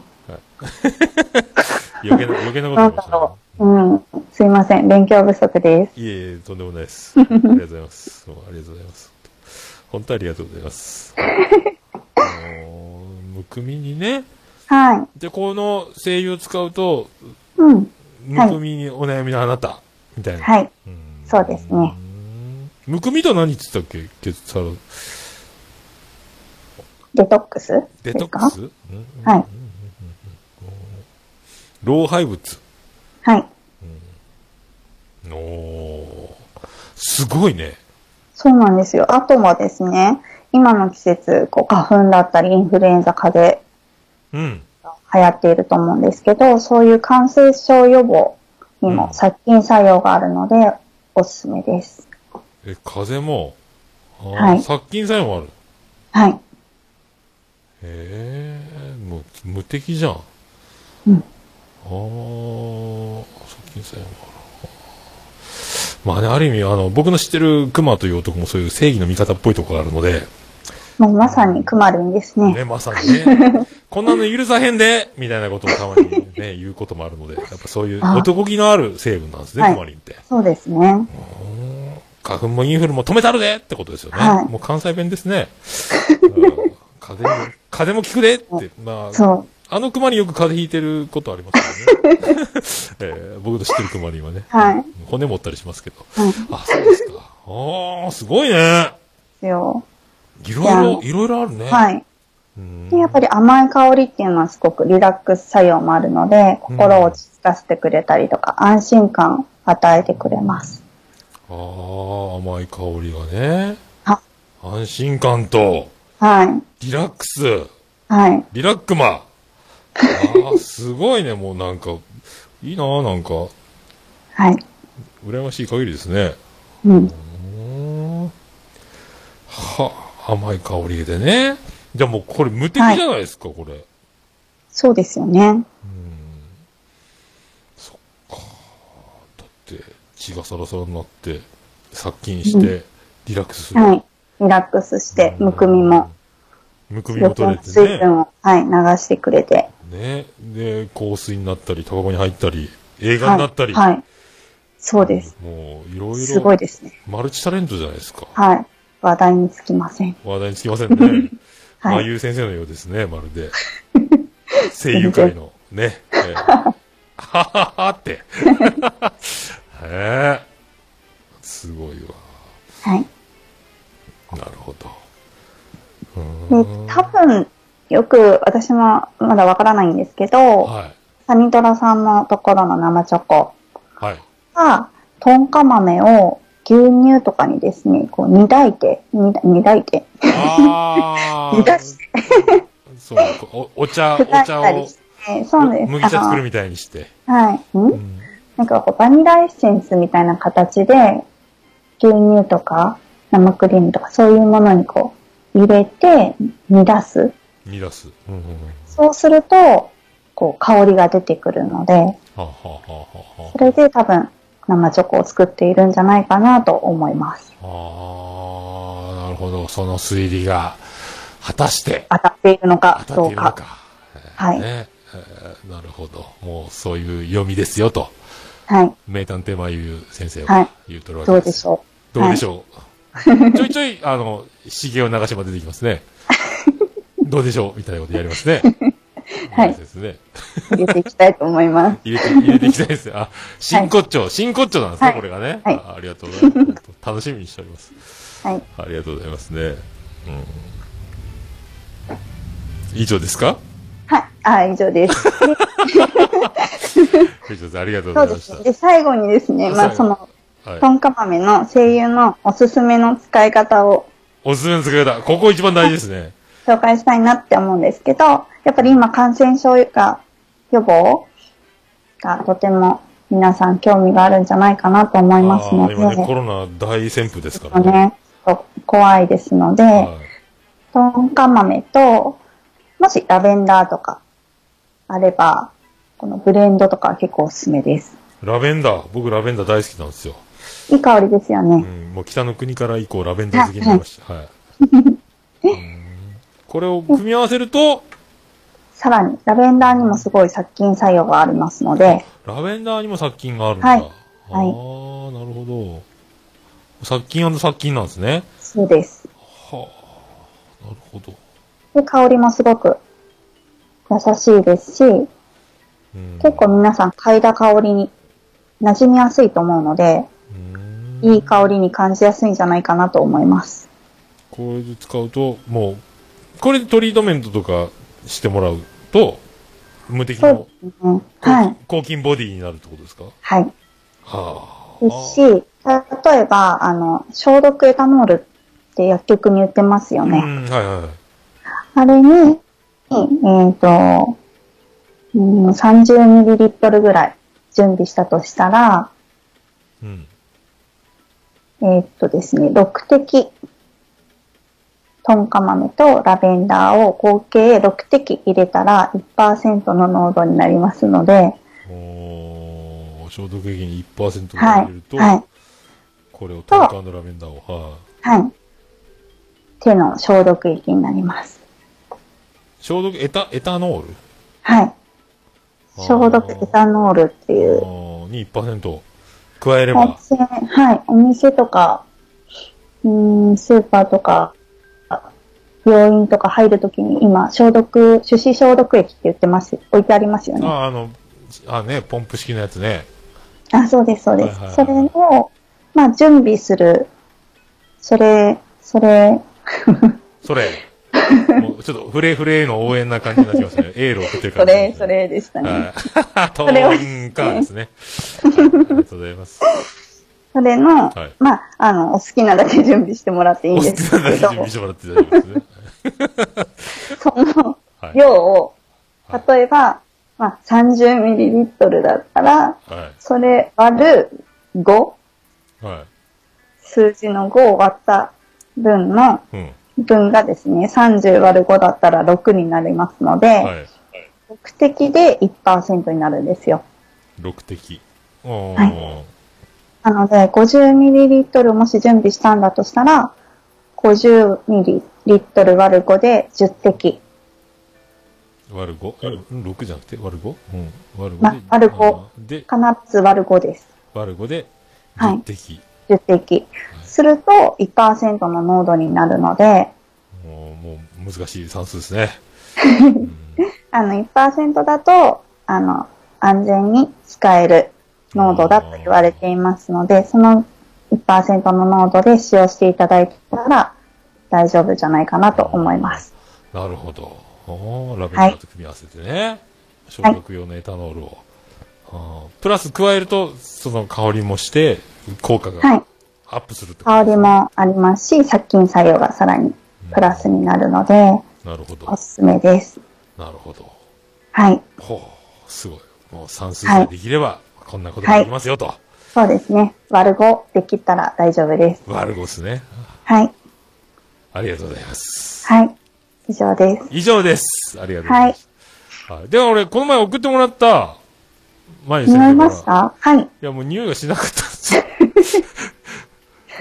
余計な、余計なこと言いましたう。うん。すいません。勉強不足です。いえいえ、とんでもないです。ありがとうございます。ありがとうございます。本当ありがとうございます。あのーむくみにね。はい。で、この精油を使うと、うん。むくみにお悩みのあなた、みたいな。はい。うんそうですね。むくみとは何って言ってたっけ？血サラデトックス？デトックス？うんはい。老廃物。はい。おーすごいね。そうなんですよ。あとはですね、今の季節、こう花粉だったりインフルエンザ、風邪うん。流行っていると思うんですけど、そういう感染症予防にも殺菌作用があるので、おすすめです。え、風も、あーはい殺菌作用もある。はい。へえ、もう無敵じゃん。うん。ああ、殺菌作用もある。まあね、ある意味、あの、僕の知ってる熊という男もそういう正義の味方っぽいところがあるので、もうまさにクマルンですね。ね、まさにね、<laughs> こんなの許さへんでみたいなことをたまにね、言うこともあるので、やっぱそういうあ男気のある成分なんですね、はいクマリンって。そうですね。花粉もインフルも止めたるでってことですよね。はいもう関西弁ですね。うん風邪も、風邪も効くでって、<laughs> まあ、そう。あの熊によく風邪ひいてることありますよね。<laughs> えー僕の知ってる熊にはね。はい。骨持ったりしますけど。はい。であ、そうですか。ああ、すごいね。すよ。いろいろ、いろいろあるね。はい。うんで、やっぱり甘い香りっていうのはすごくリラックス作用もあるので、心を落ち着かせてくれたりとか、安心感を与えてくれます。ああ、甘い香りがね。は安心感と、はい。リラックス、はい。リラックマ。ああ、すごいね、もうなんか、いいなあなんか、はい。羨ましい限りですね。うん。うーんは、甘い香りでね。じゃあもうこれ無敵じゃないですか、これ。そうですよね。だって、血がサラサラになって、殺菌して、リラックスする。はい。リラックスして、むくみも、むくみも取れてね。水分を、はい、流してくれて。ね。で、香水になったり、タバコに入ったり、映画になったり。はい。はい。そうです。もう、いろいろ。すごいですね。マルチタレントじゃないですか。はい。話題につきません。話題につきませんね。<laughs> はいまゆう先生のようですね、まるで。<laughs> 声優界の、ね。えーはははって。へえ。すごいわ。はい。なるほど。で、多分、よく私もまだわからないんですけど、はい。サニトラさんのところの生チョコはい。は、トンカ豆を牛乳とかにですね、こう煮炊いて、煮煮炊いて、あ煮出しそう、おお茶、お茶をそうです。麦茶作るみたいにして。はい。んうんなんかこうバニラエッセンスみたいな形で、牛乳とか生クリームとかそういうものにこう入れて煮出す。煮出す。うんうんうん。そうすると、こう香りが出てくるので、それで多分生チョコを作っているんじゃないかなと思います。あ、ああ、なるほど。その推理が、果たして、当たっているのかどうか。か。はい。ね。えーなるほど。もうそういう読みですよと。はい。名探偵まゆう先生ははい言うとるわけで。どうですしょう。どうでしょう。ちょいちょい、あの、しげを流しま出てきますね。<laughs> どうでしょうみたいなことやりますね。<laughs> はいですね。入れていきたいと思います。<laughs> 入れて、入れていきたいですね。あ、真骨頂、真骨頂なんですね、はいこれがね、はいあ。ありがとうございます。楽しみにしております。はい。ありがとうございますね。うん。以上ですか？はい。あ、以上です。<laughs> 以上です。ありがとうございました。そうですね。で、最後にですね、まあ、その、はいトンカ豆の声優のおすすめの使い方をおすすめの使い方。ここ一番大事ですね。紹介したいなって思うんですけど、やっぱり今感染症が予防がとても皆さん興味があるんじゃないかなと思いますので、今ね、コロナ大旋風ですからね。ね、こ怖いですので、はいトンカ豆と、もしラベンダーとかあれば、このブレンドとか結構おすすめです。ラベンダー。僕ラベンダー大好きなんですよ。いい香りですよね。うん。もう北の国から以降ラベンダー好きになりました。はい。<laughs> うんこれを組み合わせると、さらに、ラベンダーにもすごい殺菌作用がありますので、ラベンダーにも殺菌があるんだ。はいああ、なるほど。殺菌殺菌なんですね。そうです。はあ、なるほど。で、香りもすごく優しいですし、うん結構皆さん嗅いだ香りに馴染みやすいと思うので、うんいい香りに感じやすいんじゃないかなと思います。これで使うと、もう、これでトリートメントとかしてもらうと、無敵のね。はい。抗菌ボディになるってことですか？はい。はですし、例えば、あの、消毒エタノールって薬局に売ってますよあ。うね。ん、はいはいはい。あれに、えっ、と、うん、30ml ぐらい準備したとしたら、うん。えっ、とですね、6滴、トンカ豆とラベンダーを合計6滴入れたら1%の濃度になりますので、おー消毒液に1%はい入れると、、はい、これをトンカンのラベンダーを、ははい。手の消毒液になります。い。消毒、エタ、エタノール？はい。消毒エタノールっていあう、ーに1%加えれおば、店、はい、お店とか、うーん、スーパーとか、病院とか入るときに今、消毒、手指消毒液って言ってます、置いてありますよね。あ、あの、あ、ね、ポンプ式のやつね。あ、そうです、そうです。はいはいはいそれを、まあ、準備する、それ、それ、<laughs> それ。もうちょっとフレフレの応援な感じになってますね。<laughs> エールを送ってるそ感じ、れ、そ。れでしたね。はい。<laughs> トーンカーですね。はいありがとうございます。それの、はいまあ、あの、お好きなだけ準備してもらっていいお好んできなだけすけど、準備してもらって大丈夫ですね。<laughs> そのはい。量をはい、例えば、まあ、30ml だったら、はそれ割る5、い。は数字の5を割った分の、い。うん。分がですね、30割る5だったら6になりますので、はい。6滴で1%になるんですよ。6滴。はなので、50ml もし準備したんだとしたら、50ml 割る5で10滴。割る 5? え、うん6じゃなくて？割る 5? うん。割るま5で。割る5あーで、必ず割る5です。割る5ではい10滴。10滴。すると1%の濃度になるので、もう、もう難しい算数ですね。<laughs> あの、1%だと、あの、安全に使える濃度だと言われていますので、その1%の濃度で使用していただいたら大丈夫じゃないかなと思います。なるほど。おーラベンダーと組み合わせてね。消毒用のエタノールを。あープラス加えると、その香りもして、効果はがい。アップするってこと香りもありますし、殺菌作用がさらにプラスになるので、なるほどお。すすめです。なるほど。はい。ほう、すごい。もう算数さえできれば、こんなことができますよと。そうですね。割る5できたら大丈夫です。悪語ですね。はい。ありがとうございます。はい。以上です。以上です。ありがとうございます。はい。では俺、この前送ってもらった、前に思いました？はい。いや、もう匂いがしなかったんですよ。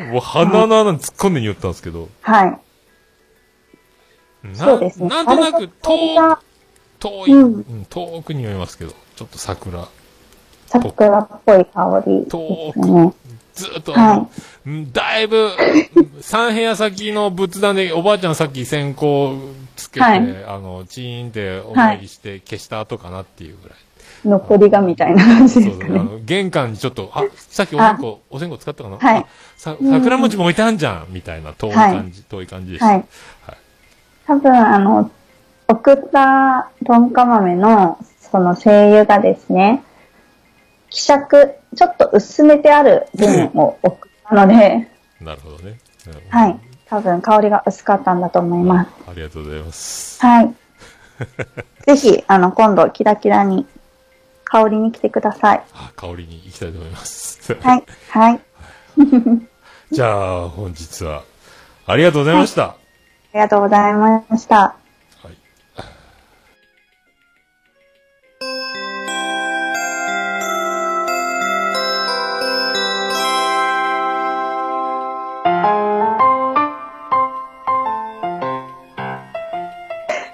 <laughs> もう鼻の穴に突っ込んで匂ったんですけど。はい。なそうですねなんとなく遠遠い、ううんん、遠く匂いますけど、ちょっと桜、桜っぽい香り遠く。ずーっと、はうんだいぶ、3部屋先の仏壇で、おばあちゃんさっき線香つけて、はい。あの、チーンってお参りして消した後かなっていうぐらい。残りがみたいな感じですかね。の、玄関にちょっと、あ、さっきお線香、お線香使ったかな？はい。桜餅も置いてあんじゃんみたいな遠い感じ、遠い感じでした。はい。多分、あの、送ったトンカ豆の、その精油がですね、希釈、ちょっと薄めてある分を送ったので、<laughs> なるほどね。うんはい。多分香りが薄かったんだと思います。ありがとうございます。はい。<laughs> ぜひ、あの、今度、キラキラに香りに来てください。あ香りに行きたいと思います。はい。はい。じゃあ、本日は、ありがとうございました。ありがとうございました。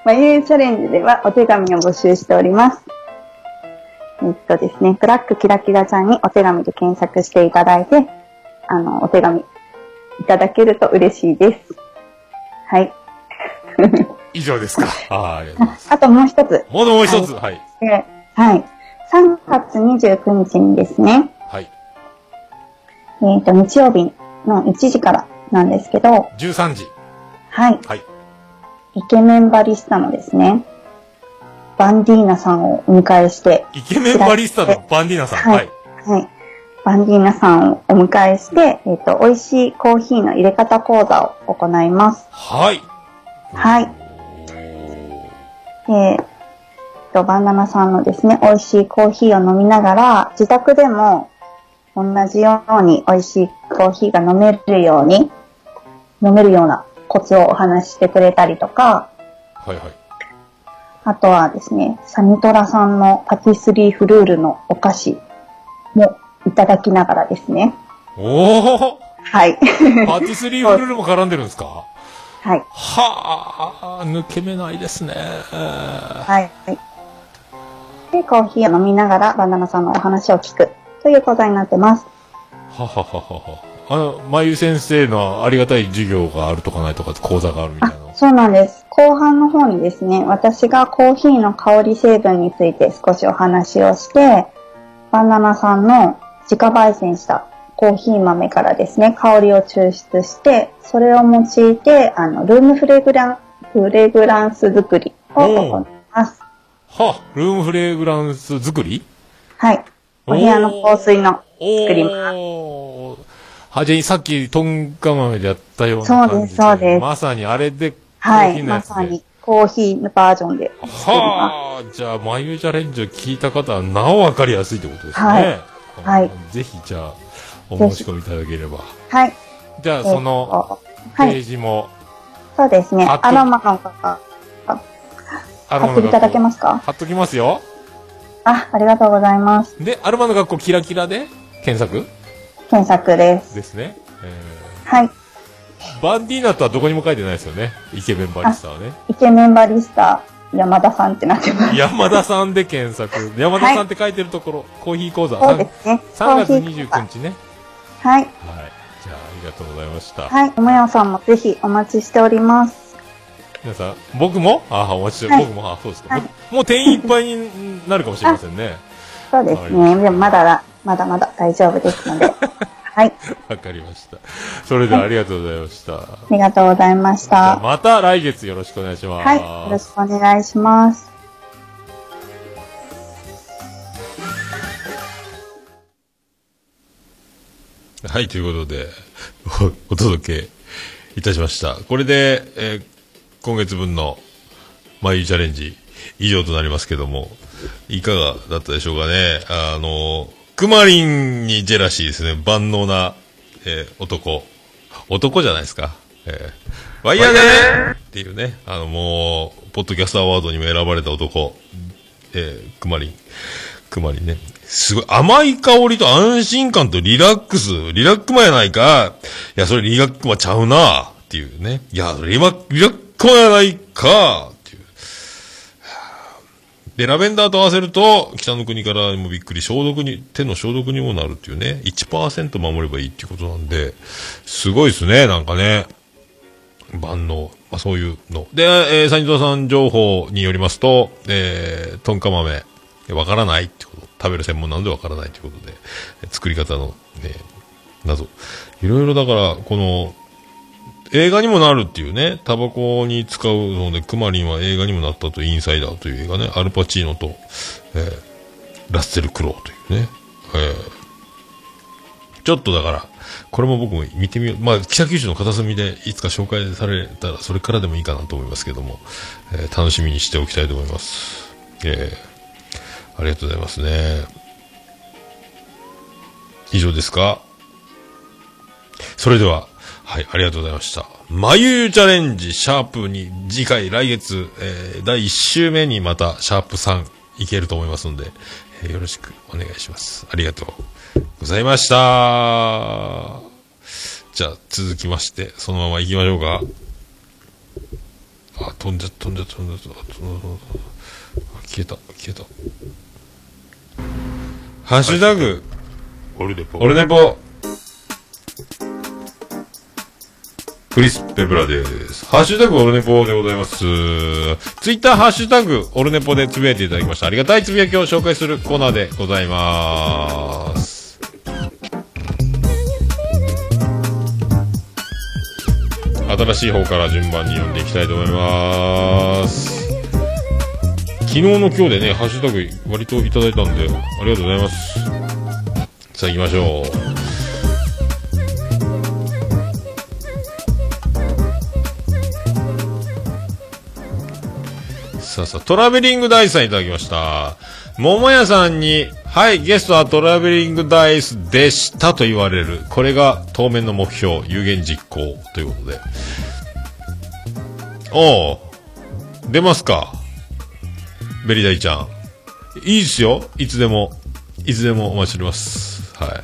まゆゆチャレンジではお手紙を募集しております。えっとですね、ブラックキラキラちゃんにお手紙で検索していただいて、あの、お手紙いただけると嬉しいです。はい。以上ですか。<laughs> ああ、ありがとうございます。あともう一つ。もうもう一つ。はい。ではい。3月29日にですね、はい。えっ、と、日曜日の1時からなんですけど、13時。はい。はい。イケメンバリスタのですね、バンディーナさんをお迎えして、イケメンバリスタのバンディーナさん？ははいい。はい。バンディーナさんをお迎えして、えっ、と、美味しいコーヒーの入れ方講座を行います。はい。はい。えー、と、バンダナさんのですね、美味しいコーヒーを飲みながら、自宅でも同じように美味しいコーヒーが飲めるように、飲めるようなコツをお話ししてくれたりとか、はいはい。あとはですね、サニトラさんのパティスリーフルールのお菓子もいただきながらですね。おおはい。<laughs> パティスリーフルールも絡んでるんですか？はい。はあ、抜け目ないですね。はい。で、コーヒーを飲みながらバンダナさんのお話を聞くという講座になってます。ははははは。あの、まゆ先生のありがたい授業があるとかないとか講座があるみたいな。そうなんです。後半の方にですね、私がコーヒーの香り成分について少しお話をして、バナナさんの自家焙煎したコーヒー豆からですね、香りを抽出して、それを用いて、あの、ルームフレグラン、フレグランス作りを行います。はあ、ルームフレグランス作り？はい。お部屋の香水の作ります。おーは、じゃあさっき、トンカ豆でやったようなそう感じですそうですまさにあれで、はい。まさにコーヒーのバージョンではあ、じゃあ、眉チャレンジを聞いた方は、なお分かりやすいってことですね。はいはいぜひ、じゃあ、お申し込みいただければ。す。はい。じゃあ、その、ペ。ージも、そうですね。アロマの方、ア貼っていただけますか？貼っときますよ。あ、ありがとうございます。で、アルマの学校キラキラで検索？検索です。ですね。えはい。ーバンディーナとはどこにも書いてないですよね。イケメンバリスタはね。イケメンバリスタ、山田さんってなってます。山田さんで検索。山田さんって書いてるところ、コーヒー講座。そうですね。3月コーヒー29日ね。はい。はい。じゃあ、ありがとうございました。はい。おもやさんもぜひお待ちしております。皆さん、僕も？ああ、お待ちして、はい僕も、あそうですか。はい僕もう定員いっぱいになるかもしれませんね。そうですね。でもまだだ、まだまだ大丈夫ですので。<laughs> はい。わかりました。それではありがとうございました。ありがとうございました。また来月よろしくお願いします。はい。よろしくお願いします。はい、ということで、お <laughs> お届けいたしました。これで、えー今月分の、まゆチャレンジ、以上となりますけども、いかがだったでしょうかね。あの、クマリンにジェラシーですね。万能な、えー男。男じゃないですか。えー、ワイヤーでーっていうね、あの、もう、ポッドキャストアワードにも選ばれた男、えー、クマリン。クマリンね。すごい、甘い香りと安心感とリラックス。リラックマやないか。いや、それリラックマちゃうな。っていうね。いや、リラリラックマやないか。で、ラベンダーと合わせると、北の国からもびっくり、消毒に、手の消毒にもなるっていうね。1%守ればいいっていうことなんで、すごいですね、なんかね。万能。まあ、そういうの。で、えー、サニトさん情報によりますと、えー、トンカ豆、わからないってこと。食べる専門なのでわからないということで、作り方の、ね、謎。いろいろだから、この、映画にもなるっていうね、タバコに使うので、クマリンは映画にもなったとインサイダーという映画ね、アルパチーノと、えーラッセル・クロウというね、えーちょっとだから、これも僕も見てみよう。まあ、北九州の片隅でいつか紹介されたら、それからでもいいかなと思いますけども、えー楽しみにしておきたいと思います。えーありがとうございますね。以上ですか？それでは、はい、ありがとうございました。まゆゆチャレンジ、シャープに、次回、来月、えー第1週目にまた、シャープ3、いけると思いますので、えーよろしくお願いします。ありがとうございました。じゃあ、続きまして、そのまま行きましょうか。あ、飛んじゃった、飛んじゃった、飛んじゃった。消えた、消えた。ハッシュタグ、オルデポ。オルネポ。クリス・ペブラです。ハッシュタグオルネポでございます。ツイッターハッシュタグオルネポでつぶやいていただきました。ありがたいつぶやきを紹介するコーナーでございます。新しい方から順番に読んでいきたいと思います。昨日の今日でね、ハッシュタグ割といただいたんで、ありがとうございます。さあ行きましょう。ささ、トラベリングダイスさんいただきました。桃屋さんに、はい、ゲストはトラベリングダイスでしたと言われる。これが当面の目標、有言実行ということで。おう出ますか？ベリダイちゃん。いいですよ。いつでも。いつでもお待ちしております。はい。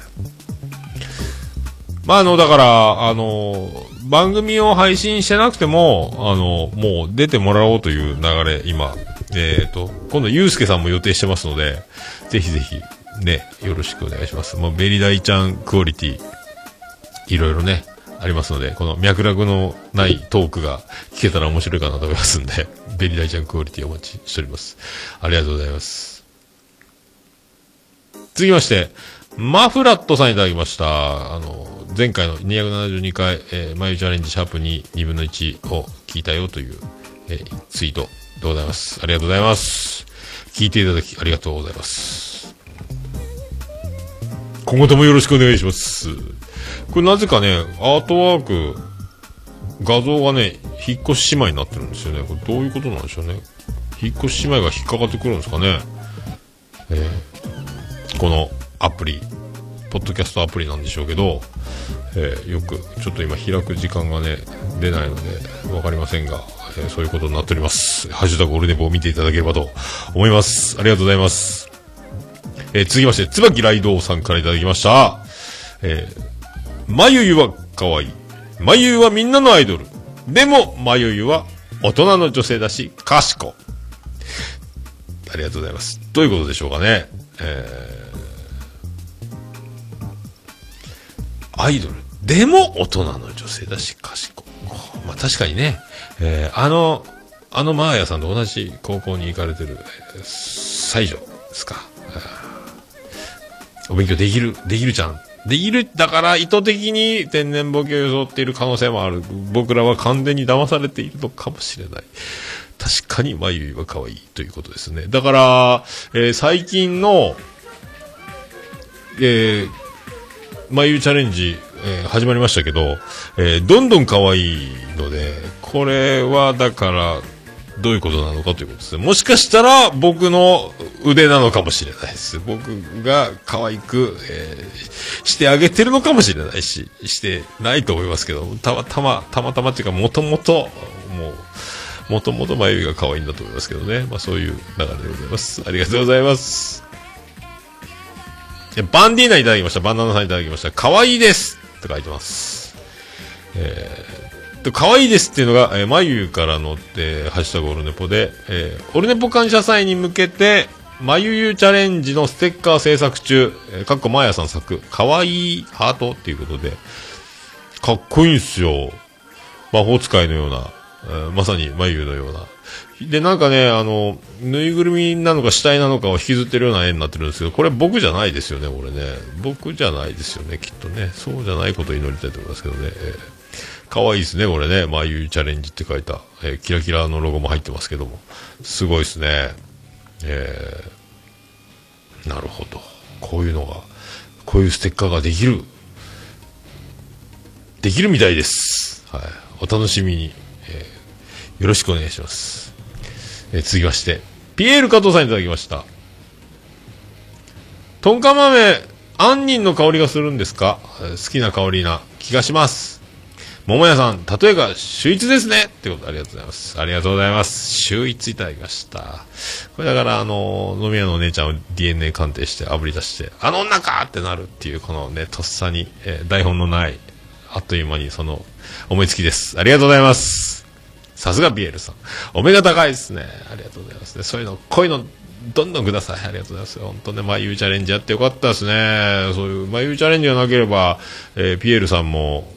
まあ、あの、だから、あの、番組を配信してなくても、あの、もう出てもらおうという流れ、今、えっ、と、今度、ゆうすけさんも予定してますので、ぜひぜひ、ね、よろしくお願いします。もう、ベリダイちゃんクオリティ、いろいろね、ありますので、この脈絡のないトークが聞けたら面白いかなと思いますんで、<laughs> ベリダイちゃんクオリティお待ちしております。ありがとうございます。続きまして、マフラットさんいただきました。あの、前回の272回、えー、眉チャレンジシャープ2、2分の1を聞いたよという、えーツイートでございます。ありがとうございます。聞いていただきありがとうございます。今後ともよろしくお願いします。これなぜかね、アートワーク、画像がね、引っ越し姉妹になってるんですよね。これどういうことなんでしょうね。引っ越し姉妹が引っかかってくるんですかね。えーこのアプリ、ポッドキャストアプリなんでしょうけど、えーよく、ちょっと今開く時間がね、出ないので、わかりませんが、えーそういうことになっております。ハッシュタグオルネポを見ていただければと思います。ありがとうございます。えー続きまして、椿ライドさんからいただきました。えー、まゆは可愛い。まゆゆはみんなのアイドル。でも、まゆは大人の女性だし、賢。ありがとうございます。どういうことでしょうかね。えアイドル。でも大人の女性だし、賢い。まあ確かにね、えーあの、あのマーヤさんと同じ高校に行かれてる、えー西条ですか。お勉強できる、できるじゃん。できる、だから意図的に天然ボケを装っている可能性もある。僕らは完全に騙されているのかもしれない。確かに眉毛は可愛いということですね。だから、えー最近の、えー、眉チャレンジ、えー始まりましたけど、えーどんどん可愛いので、これはだから、どういうことなのかということですね。もしかしたら僕の腕なのかもしれないです。僕が可愛く、えーしてあげてるのかもしれないし、してないと思いますけど、たまたま、たまたまっていうか、もともと、もう、もともと眉毛が可愛いんだと思いますけどね。まあそういう流れでございます。ありがとうございます。えバンディーナいただきました。バンダナさんいただきました。可愛いですって書いてます。えー、で可愛いですっていうのが、えー、眉からの、えーハッシュタグオルネポで、えー、オルネポ感謝祭に向けて、眉ゆチャレンジのステッカー制作中、えー、かっこマーヤさん作、可愛いハートっていうことで、かっこいいんすよ。魔法使いのような、えーまさに眉のような。で、なんかね、あの、ぬいぐるみなのか死体なのかを引きずってるような絵になってるんですけど、これ僕じゃないですよね、これね。僕じゃないですよね、きっとね。そうじゃないことを祈りたいと思いますけどね。えー可愛いですね、これね。眉チャレンジって書いた、えーキラキラのロゴも入ってますけども。すごいですね。えーなるほど。こういうのが、こういうステッカーができる。できるみたいです。はい。お楽しみに。えーよろしくお願いします。えー続きまして、ピエール加藤さんいただきました。とんか豆、杏仁の香りがするんですか？好きな香りな気がします。桃屋さん、例えが秀逸ですねってことありがとうございます。ありがとうございます。秀逸いただきました。これだから、あの、飲み屋のお姉ちゃんを DNA 鑑定して炙り出して、あの女かってなるっていう、このね、とっさに、えー台本のない、あっという間にその、思いつきです。ありがとうございます。さすがビエルさん。お目が高いですね。ありがとうございますね。そういうの、こういうの、どんどんください。ありがとうございます。本当ね、眉チャレンジやってよかったですね。そういう眉チャレンジがなければ、えーピエールさんも、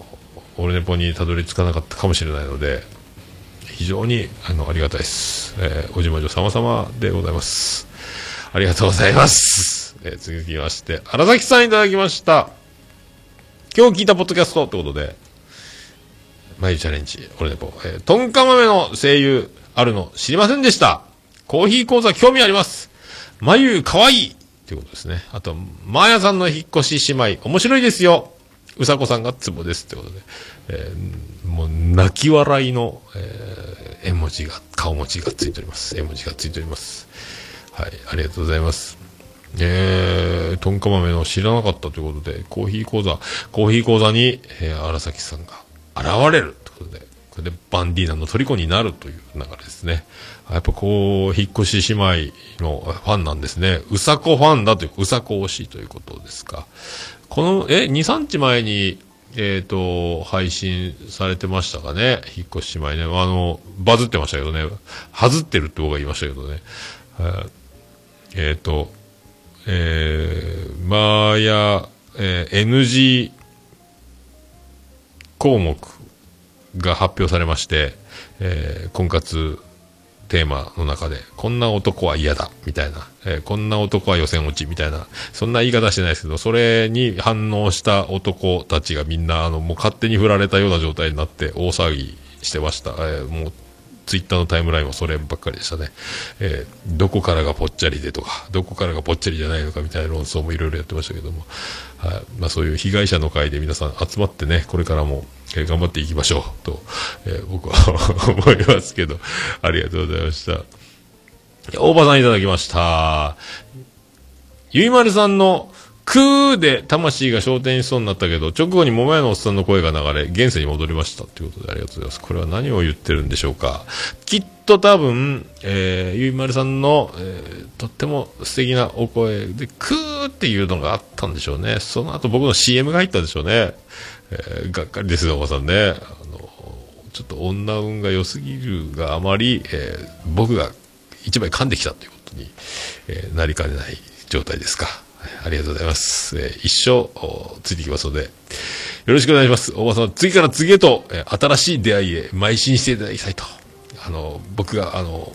オルネポにたどり着かなかったかもしれないので、非常に、あの、ありがたいです。えーおじまじょ様々でございます。ありがとうございます。えー続きまして、荒崎さんいただきました。今日聞いたポッドキャストってことで、眉チャレンジ、オルネポ。えー、トンカ豆の声優あるの知りませんでした。コーヒー講座興味あります。眉かわいいということですね。あと、マーヤさんの引っ越し姉妹、面白いですよ。うさこさんがツボですってことで。えーもう、泣き笑いの、えー絵文字が、顔文字がついております。絵文字がついております。はい、ありがとうございます。えー、トンカ豆の知らなかったということで、コーヒー講座、コーヒー講座に、えー荒崎さんが現れるということで、これでバンディーナの虜になるという流れですね。やっぱこう、引っ越し姉妹のファンなんですね。うさこファンだという、うさこ推しということですか。この、え、2、3日前に、えっ、と、配信されてましたかね？引っ越し姉妹ね。あの、バズってましたけどね。はずってるって僕が言いましたけどね。えっ、と、えー、マーヤ、えー NG 項目が発表されまして、えー婚活テーマの中で、こんな男は嫌だ、みたいな、えーこんな男は予選落ち、みたいな、そんな言い方してないですけど、それに反応した男たちがみんな、あの、もう勝手に振られたような状態になって大騒ぎしてました。えーもうツイッターのタイムラインもそればっかりでしたね。えーどこからがぽっちゃりでとか、どこからがぽっちゃりじゃないのかみたいな論争もいろいろやってましたけども、はい。まあそういう被害者の会で皆さん集まってね、これからも、えー頑張っていきましょうと、えー僕は思いますけど、ありがとうございました。大場さんいただきました。ゆいまるさんの、クーで魂が昇天しそうになったけど、直後に桃屋のおっさんの声が流れ、現世に戻りました。ということでありがとうございます。これは何を言ってるんでしょうか。きっと多分、えー、ゆいまるさんの、えーとっても素敵なお声で、クーっていうのがあったんでしょうね。その後僕の CM が入ったんでしょうね。えーがっかりですよ、おばさんね。あの、ちょっと女運が良すぎるがあまり、えー僕が一枚噛んできたということに、えーなりかねない状態ですか。ありがとうございます。えー一生ついてきますので、よろしくお願いします。大場さん、次から次へと、えー新しい出会いへ邁進していただきたいと。あの、僕が、あの、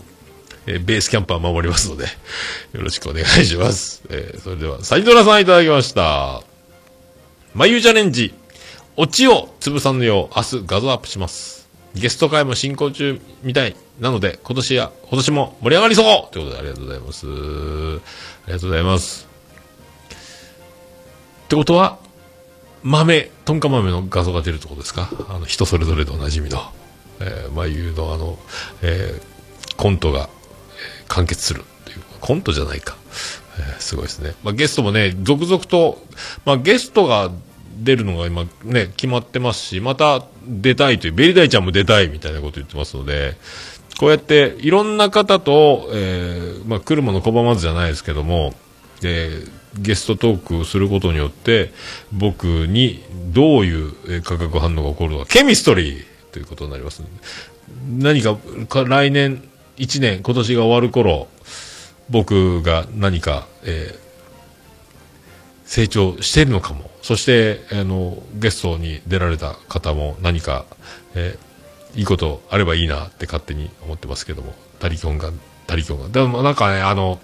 えーベースキャンパー守りますので、よろしくお願いします。えーそれでは、サイドラさんいただきました。眉チャレンジ。オチを潰さぬよう、明日画像アップします。ゲスト会も進行中みたい。なので、今年や、今年も盛り上がりそうということでありがとうございます。ありがとうございます。ってことは、豆、トンカ豆の画像が出るってことですか？あの、人それぞれでおなじみの、えー、眉のあの、えーコントが、完結するっていう。コントじゃないか。えーすごいですね。まあ、ゲストもね、続々と、まあ、ゲストが出るのが今ね、決まってますし、また出たいという、ベリダイちゃんも出たいみたいなこと言ってますので、こうやっていろんな方と、えーまあ、来るもの拒まずじゃないですけども、えーゲストトークをすることによって、僕にどういう化学反応が起こるのか、ケミストリーということになります何か来年1年今年が終わる頃僕が何か、えー成長してるのかも。そしてあのゲストに出られた方も何か、えーいいことあればいいなって勝手に思ってますけどもタリキョンがタリキョンが。でもなんかねあの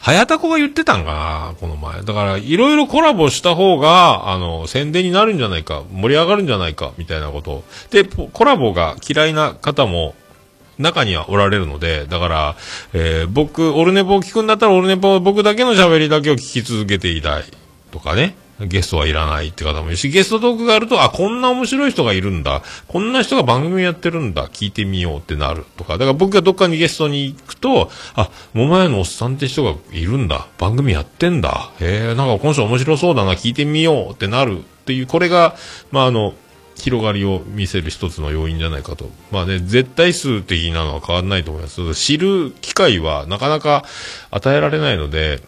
早田子が言ってたんかなこの前。だから、いろいろコラボした方が、あの、宣伝になるんじゃないか、盛り上がるんじゃないか、みたいなこと。で、コラボが嫌いな方も、中にはおられるので、だから、えー僕、オルネポを聞くんだったら、オルネポは僕だけの喋りだけを聞き続けていたい。とかね。ゲストはいらないって方もいるし、ゲストトークがあると、あ、こんな面白い人がいるんだ。こんな人が番組やってるんだ。聞いてみようってなるとか。だから僕がどっかにゲストに行くと、あ、桃屋のおっさんって人がいるんだ。番組やってんだ。へえ、なんか今週面白そうだな。聞いてみようってなるっていう、これが、まああの、広がりを見せる一つの要因じゃないかと。まあね、絶対数的なのは変わらないと思います。知る機会はなかなか与えられないので、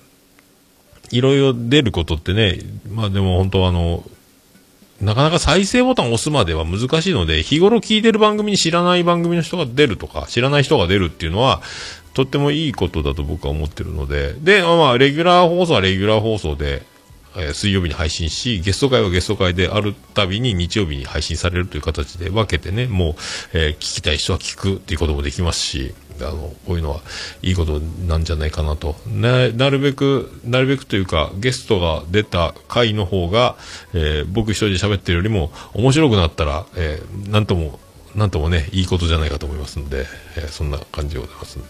いろいろ出ることってね、まあでも本当あの、なかなか再生ボタンを押すまでは難しいので、日頃聞いてる番組に知らない番組の人が出るとか、知らない人が出るっていうのは、とってもいいことだと僕は思ってるので、で、まあ、レギュラー放送はレギュラー放送で、えー水曜日に配信し、ゲスト会はゲスト会であるたびに日曜日に配信されるという形で分けてね、もう、えー聞きたい人は聞くっていうこともできますし、あの、こういうのはいいことなんじゃないかなと。な、なるべく、なるべくというか、ゲストが出た回の方が、えー僕一人で喋ってるよりも面白くなったら、えーなんとも、なんともね、いいことじゃないかと思いますんで、えーそんな感じでございますんで、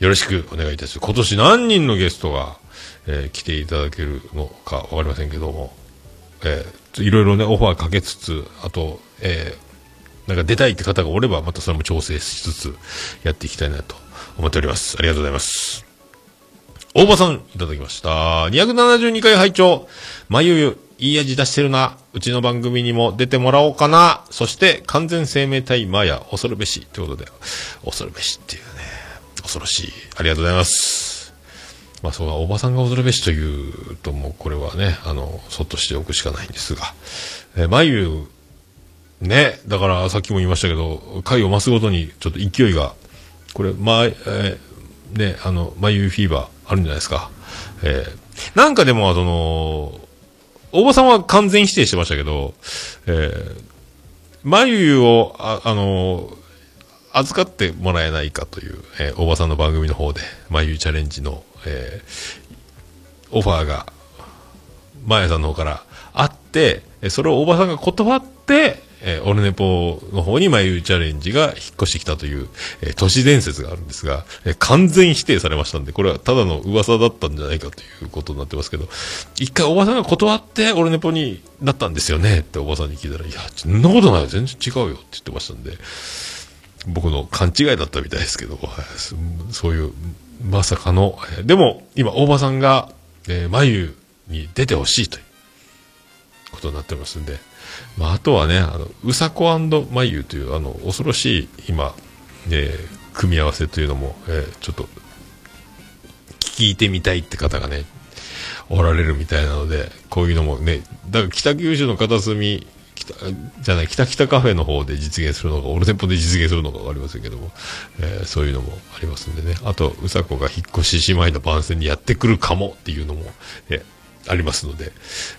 よろしくお願いいたします。今年何人のゲストが、え来ていただけるのかわかりませんけども、えーいろいろね、オファーかけつつ、あと、えーなんか出たいって方がおれば、またそれも調整しつつ、やっていきたいなと思っております。ありがとうございます。大場さん、いただきました。272回拝聴まゆゆ、いい味出してるな。うちの番組にも出てもらおうかな。そして、完全生命体マヤ、恐るべし。ということで、恐るべしっていうね、恐ろしい。ありがとうございます。まあ、そうだ、おばさんが恐るべしというと、もうこれはね、あの、そっとしておくしかないんですが、えー、まゆ、ね、だからさっきも言いましたけど、回を増すごとにちょっと勢いが、これ、まあ、えーね、あの、まゆフィーバーあるんじゃないですか。えーなんかでも、その、大場さんは完全否定してましたけど、えー、まゆを、あ、あの預かってもらえないかという、えー大場さんの番組の方で、まゆチャレンジの、えーオファーが、まやさんの方からあって、えそれを大場さんが断って、えーオルネポの方にまゆチャレンジが引っ越してきたという、えー都市伝説があるんですが、えー完全否定されましたんで、これはただの噂だったんじゃないかということになってますけど、一回大場さんが断ってオルネポになったんですよねって大場さんに聞いたら、いや、そんなことない、全然違うよって言ってましたんで、僕の勘違いだったみたいですけど、そういう、まさかの、えでも、今、大場さんが、えー、眉に出てほしいということになってますんで、まあ、あとはね、あの、うさこ眉という、あの、恐ろしい、今、えー組み合わせというのも、えーちょっと、聞いてみたいって方がね、おられるみたいなので、こういうのもね、だから北九州の片隅、北、じゃない、北北カフェの方で実現するのか、オルテンポで実現するのかわかりませんけども、えーそういうのもありますんでね。あと、うさこが引っ越し姉妹の番宣にやってくるかもっていうのも、えーありますので、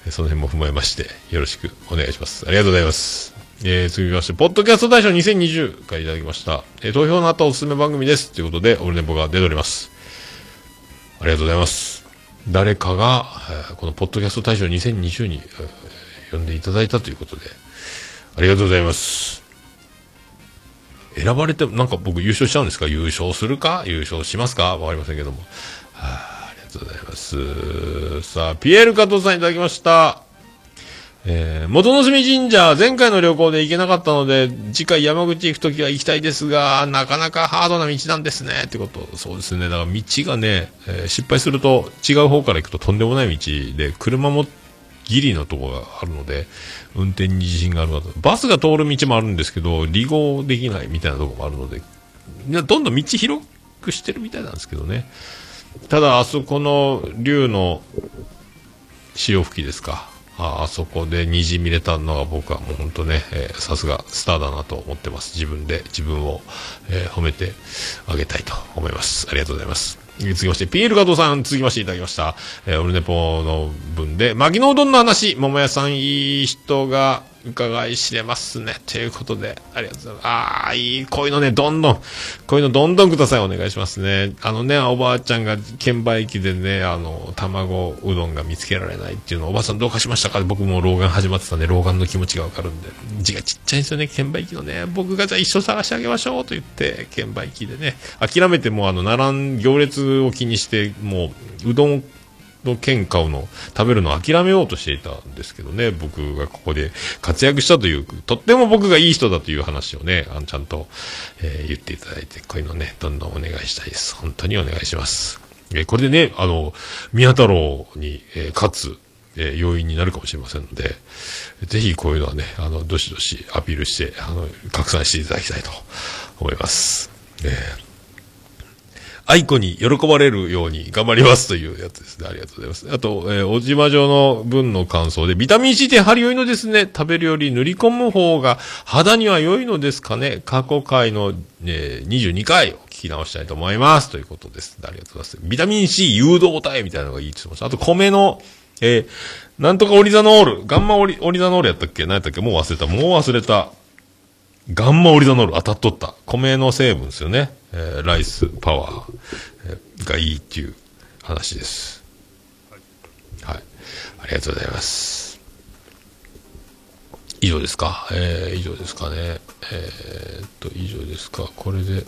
その辺も踏まえまして、よろしくお願いします。ありがとうございます。えー、続きまして、ポッドキャスト大賞2020回いただきました。えー投票の後おすすめ番組です。ということで、オルネポが出ております。ありがとうございます。誰かが、えーこのポッドキャスト大賞2020に、えー呼んでいただいたということで、ありがとうございます。選ばれて、なんか僕優勝しちゃうんですか？優勝するか？優勝しますか？わかりませんけども。はあ、とうございます。さあ、ピエール加藤さんいただきました。えー、元の住神社、前回の旅行で行けなかったので、次回山口行くときは行きたいですが、なかなかハードな道なんですね、ってこと。そうですね。だから道がね、えー失敗すると違う方から行くととんでもない道で、車もギリのとこがあるので、運転に自信がある方。バスが通る道もあるんですけど、離合できないみたいなとこもあるので、どんどん道広くしてるみたいなんですけどね。ただ、あそこの竜の潮吹きですか。ああそこで虹見れたのが僕はもう本当ね、えさすがスターだなと思ってます。自分で自分を、えー褒めてあげたいと思います。ありがとうございます。えー続きまして、ピエール加藤さん、続きましていただきました。えーオルネポの分で、牧野うどんの話、桃屋さんいい人が伺い知れますね。ということで、ありがとうございます。ああ、いい、こういうのね、どんどん、こういうのどんどんください。お願いしますね。あのね、おばあちゃんが券売機でね、あの、卵うどんが見つけられないっていうのを、おばあさんどうかしましたか？僕も老眼始まってたんで、老眼の気持ちがわかるんで、字がちっちゃいんですよね、券売機のね。僕がじゃあ一緒探してあげましょうと言って、券売機でね、諦めてもうあの、並ん、行列を気にして、もう、うどんの券買うの、食べるの諦めようとしていたんですけどね、僕がここで活躍したという、とっても僕がいい人だという話をね、あのちゃんと、えー言っていただいて、こういうのね、どんどんお願いしたいです。本当にお願いします。えーこれでね、あの、宮太郎に、えー勝つ、えー要因になるかもしれませんので、ぜひこういうのはね、あの、どしどしアピールして、あの、拡散していただきたいと思います。えー愛子に喜ばれるように頑張りますというやつですね。ありがとうございます。あと、えー、お島城の分の感想で、ビタミン C ってやはり良いのですね。食べるより塗り込む方が肌には良いのですかね。過去回の、えー、22回を聞き直したいと思います。ということです。ありがとうございます。ビタミン C 誘導体みたいなのがいいって言ってました。あと、米の、えー、なんとかオリザノール。ガンマオリ、オリザノールやったっけ？何やったっけ？もう忘れた。もう忘れた。ガンマオリザノール当たっとった。米の成分ですよね。えーライスパワー、えーがいいっていう話です。はい。ありがとうございます。以上ですか？えー、以上ですかね。えー、っと、以上ですか？これで。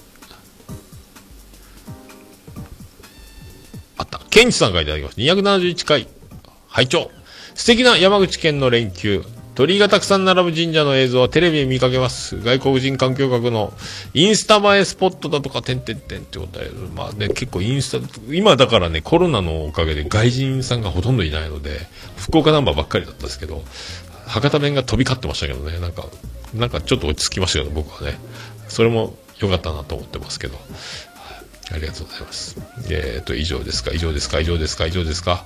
あった。ケンチさんからいただきました。271回。拝聴素敵な山口県の連休。鳥居がたくさん並ぶ神社の映像はテレビで見かけます。外国人観光客のインスタ映えスポットだとか、てんてんてんってことだけど、まあね、結構インスタ、今だからね、コロナのおかげで外人さんがほとんどいないので、福岡ナンバーばっかりだったんですけど、博多弁が飛び交ってましたけどね、なんか、なんかちょっと落ち着きましたけど、僕はね。それも良かったなと思ってますけど。ありがとうございます。えっ、と、以上ですか、以上ですか、以上ですか、以上ですか。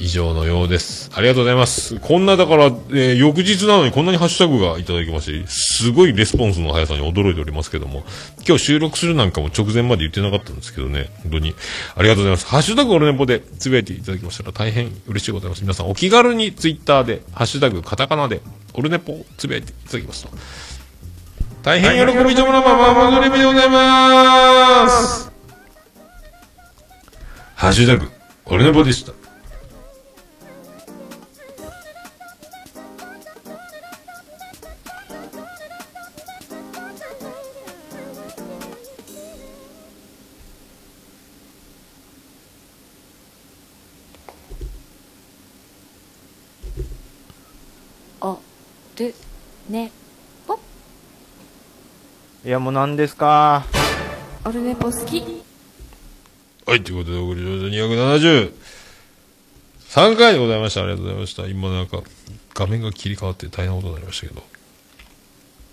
以上のようです。ありがとうございます。こんな、だから、えー翌日なのにこんなにハッシュタグがいただきまして、すごいレスポンスの速さに驚いておりますけども、今日収録するなんかも直前まで言ってなかったんですけどね、本当に、ありがとうございます。ハッシュタグオルネポでつぶやいていただきましたら大変嬉しいございます。皆さんお気軽にツイッターで、ハッシュタグカタカナで、オルネポつぶやいていただきますと。大変喜びちょもなまままぐれびでございます。ハッシュタグ、オルネポでした。るねぽいやもう何ですか？オルネポ好きはい、ということで、お送りしました。273回でございました。ありがとうございました。今なんか、画面が切り替わって大変なことになりましたけど。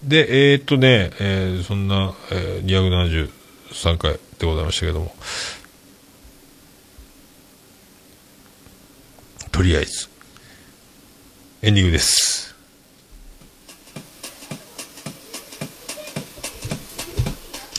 で、えー、っとね、えーそんな、えー273回でございましたけども。とりあえず、エンディングです。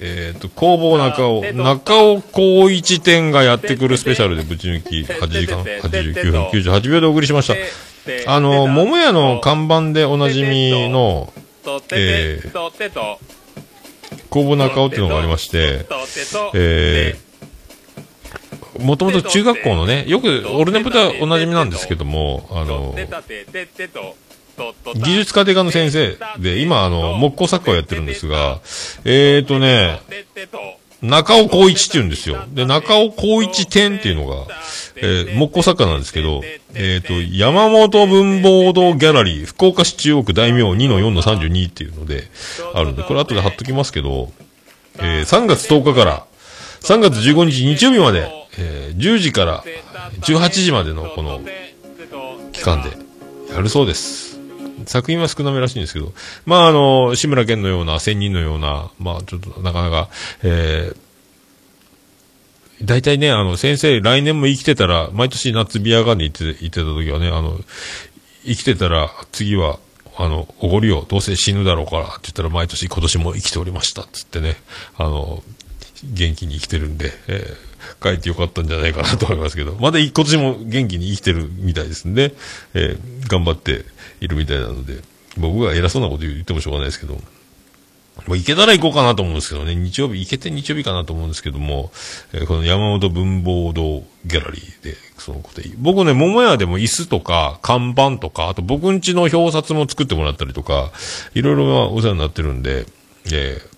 えっ、と、工房中尾、中尾光一店がやってくるスペシャルでぶち抜き8時間89分98秒でお送りしました。あの、桃屋の看板でおなじみの、えー工房中尾っていうのがありまして、えー、もともと中学校のね、よくオルネポではおなじみなんですけども、あの、技術家庭科の先生で、今あの、木工作家をやってるんですが、えーとね、中尾光一って言うんですよ。で、中尾光一店っていうのが、えー木工作家なんですけど、えーと、山本文房堂ギャラリー、福岡市中央区大名2-4-32っていうので、あるんで、これ後で貼っときますけど、えー3月10日から、3月15日日曜日まで、えー10時から18時までのこの期間でやるそうです。作品は少なめらしいんですけど、まああの、志村けんのような、仙人のような、まあちょっとなかなか、えー、大体ね、あの、先生、来年も生きてたら、毎年夏ビアガーデン行って、行ってた時はね、あの、生きてたら、次は、あの、おごりよ、どうせ死ぬだろうから、って言ったら、毎年今年も生きておりました、つってね、あの、元気に生きてるんで、えー帰ってよかったんじゃないかなと思いますけど、まだ今年も元気に生きてるみたいですんで、えー頑張っているみたいなので、僕が偉そうなこと言ってもしょうがないですけど、もう行けたら行こうかなと思うんですけどね、日曜日、行けて日曜日かなと思うんですけども、えーこの山本文房堂ギャラリーで、そのこと僕ね、桃屋でも椅子とか、看板とか、あと僕んちの表札も作ってもらったりとか、いろいろお世話になってるんで、えー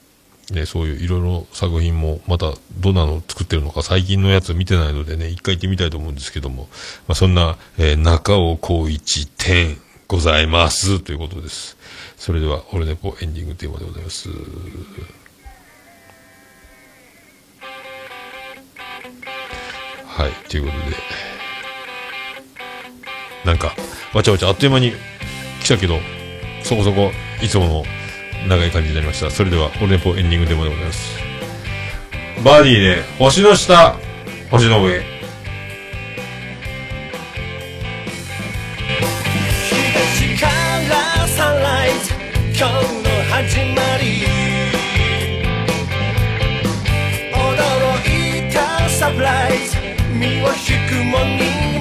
ね、そういういろいろ作品も、またどんなの作ってるのか最近のやつ見てないのでね、一回行ってみたいと思うんですけども、まあ、そんな、えー中尾光一店ございますということです。それでは、オルネポエンディングテーマでございます。はい、ということで、なんか、わちゃわちゃあっという間に来たけど、そこそこ、いつもの長い感じになりました。それでは、オルネポエンディングデモでございます。バーディーで、星の下、星の上。東からサンライズ、今日の始まり。驚いたサプライズ、身を引くもに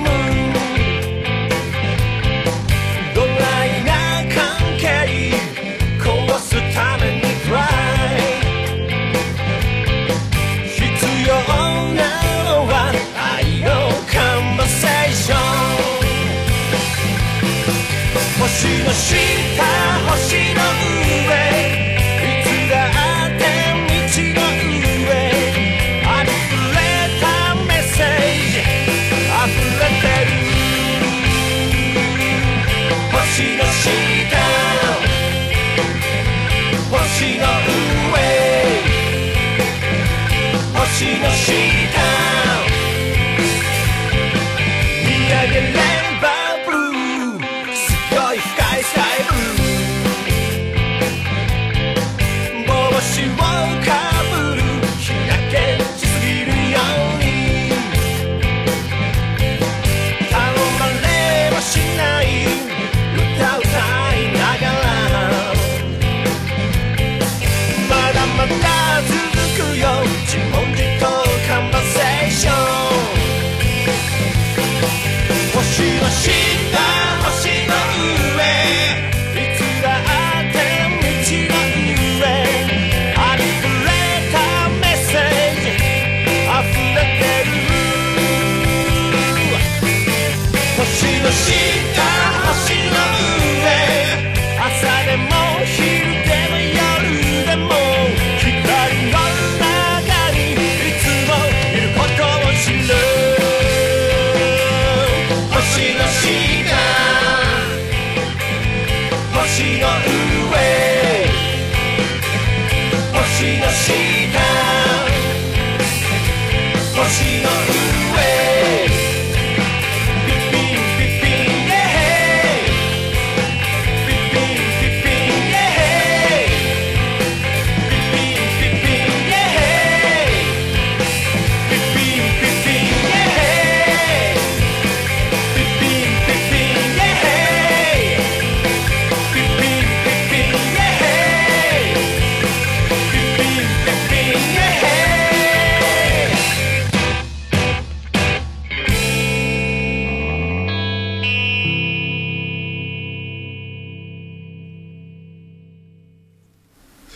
の下星の上。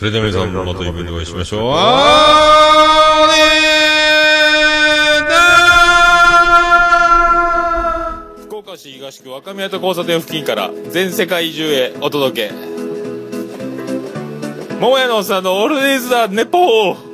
それでは皆さん、またイベントお会いしましょう。あーね福岡市東区若宮と交差点付近から全世界中へお届け。桃屋のおっさんのオールディーズ・ザ・ネポー。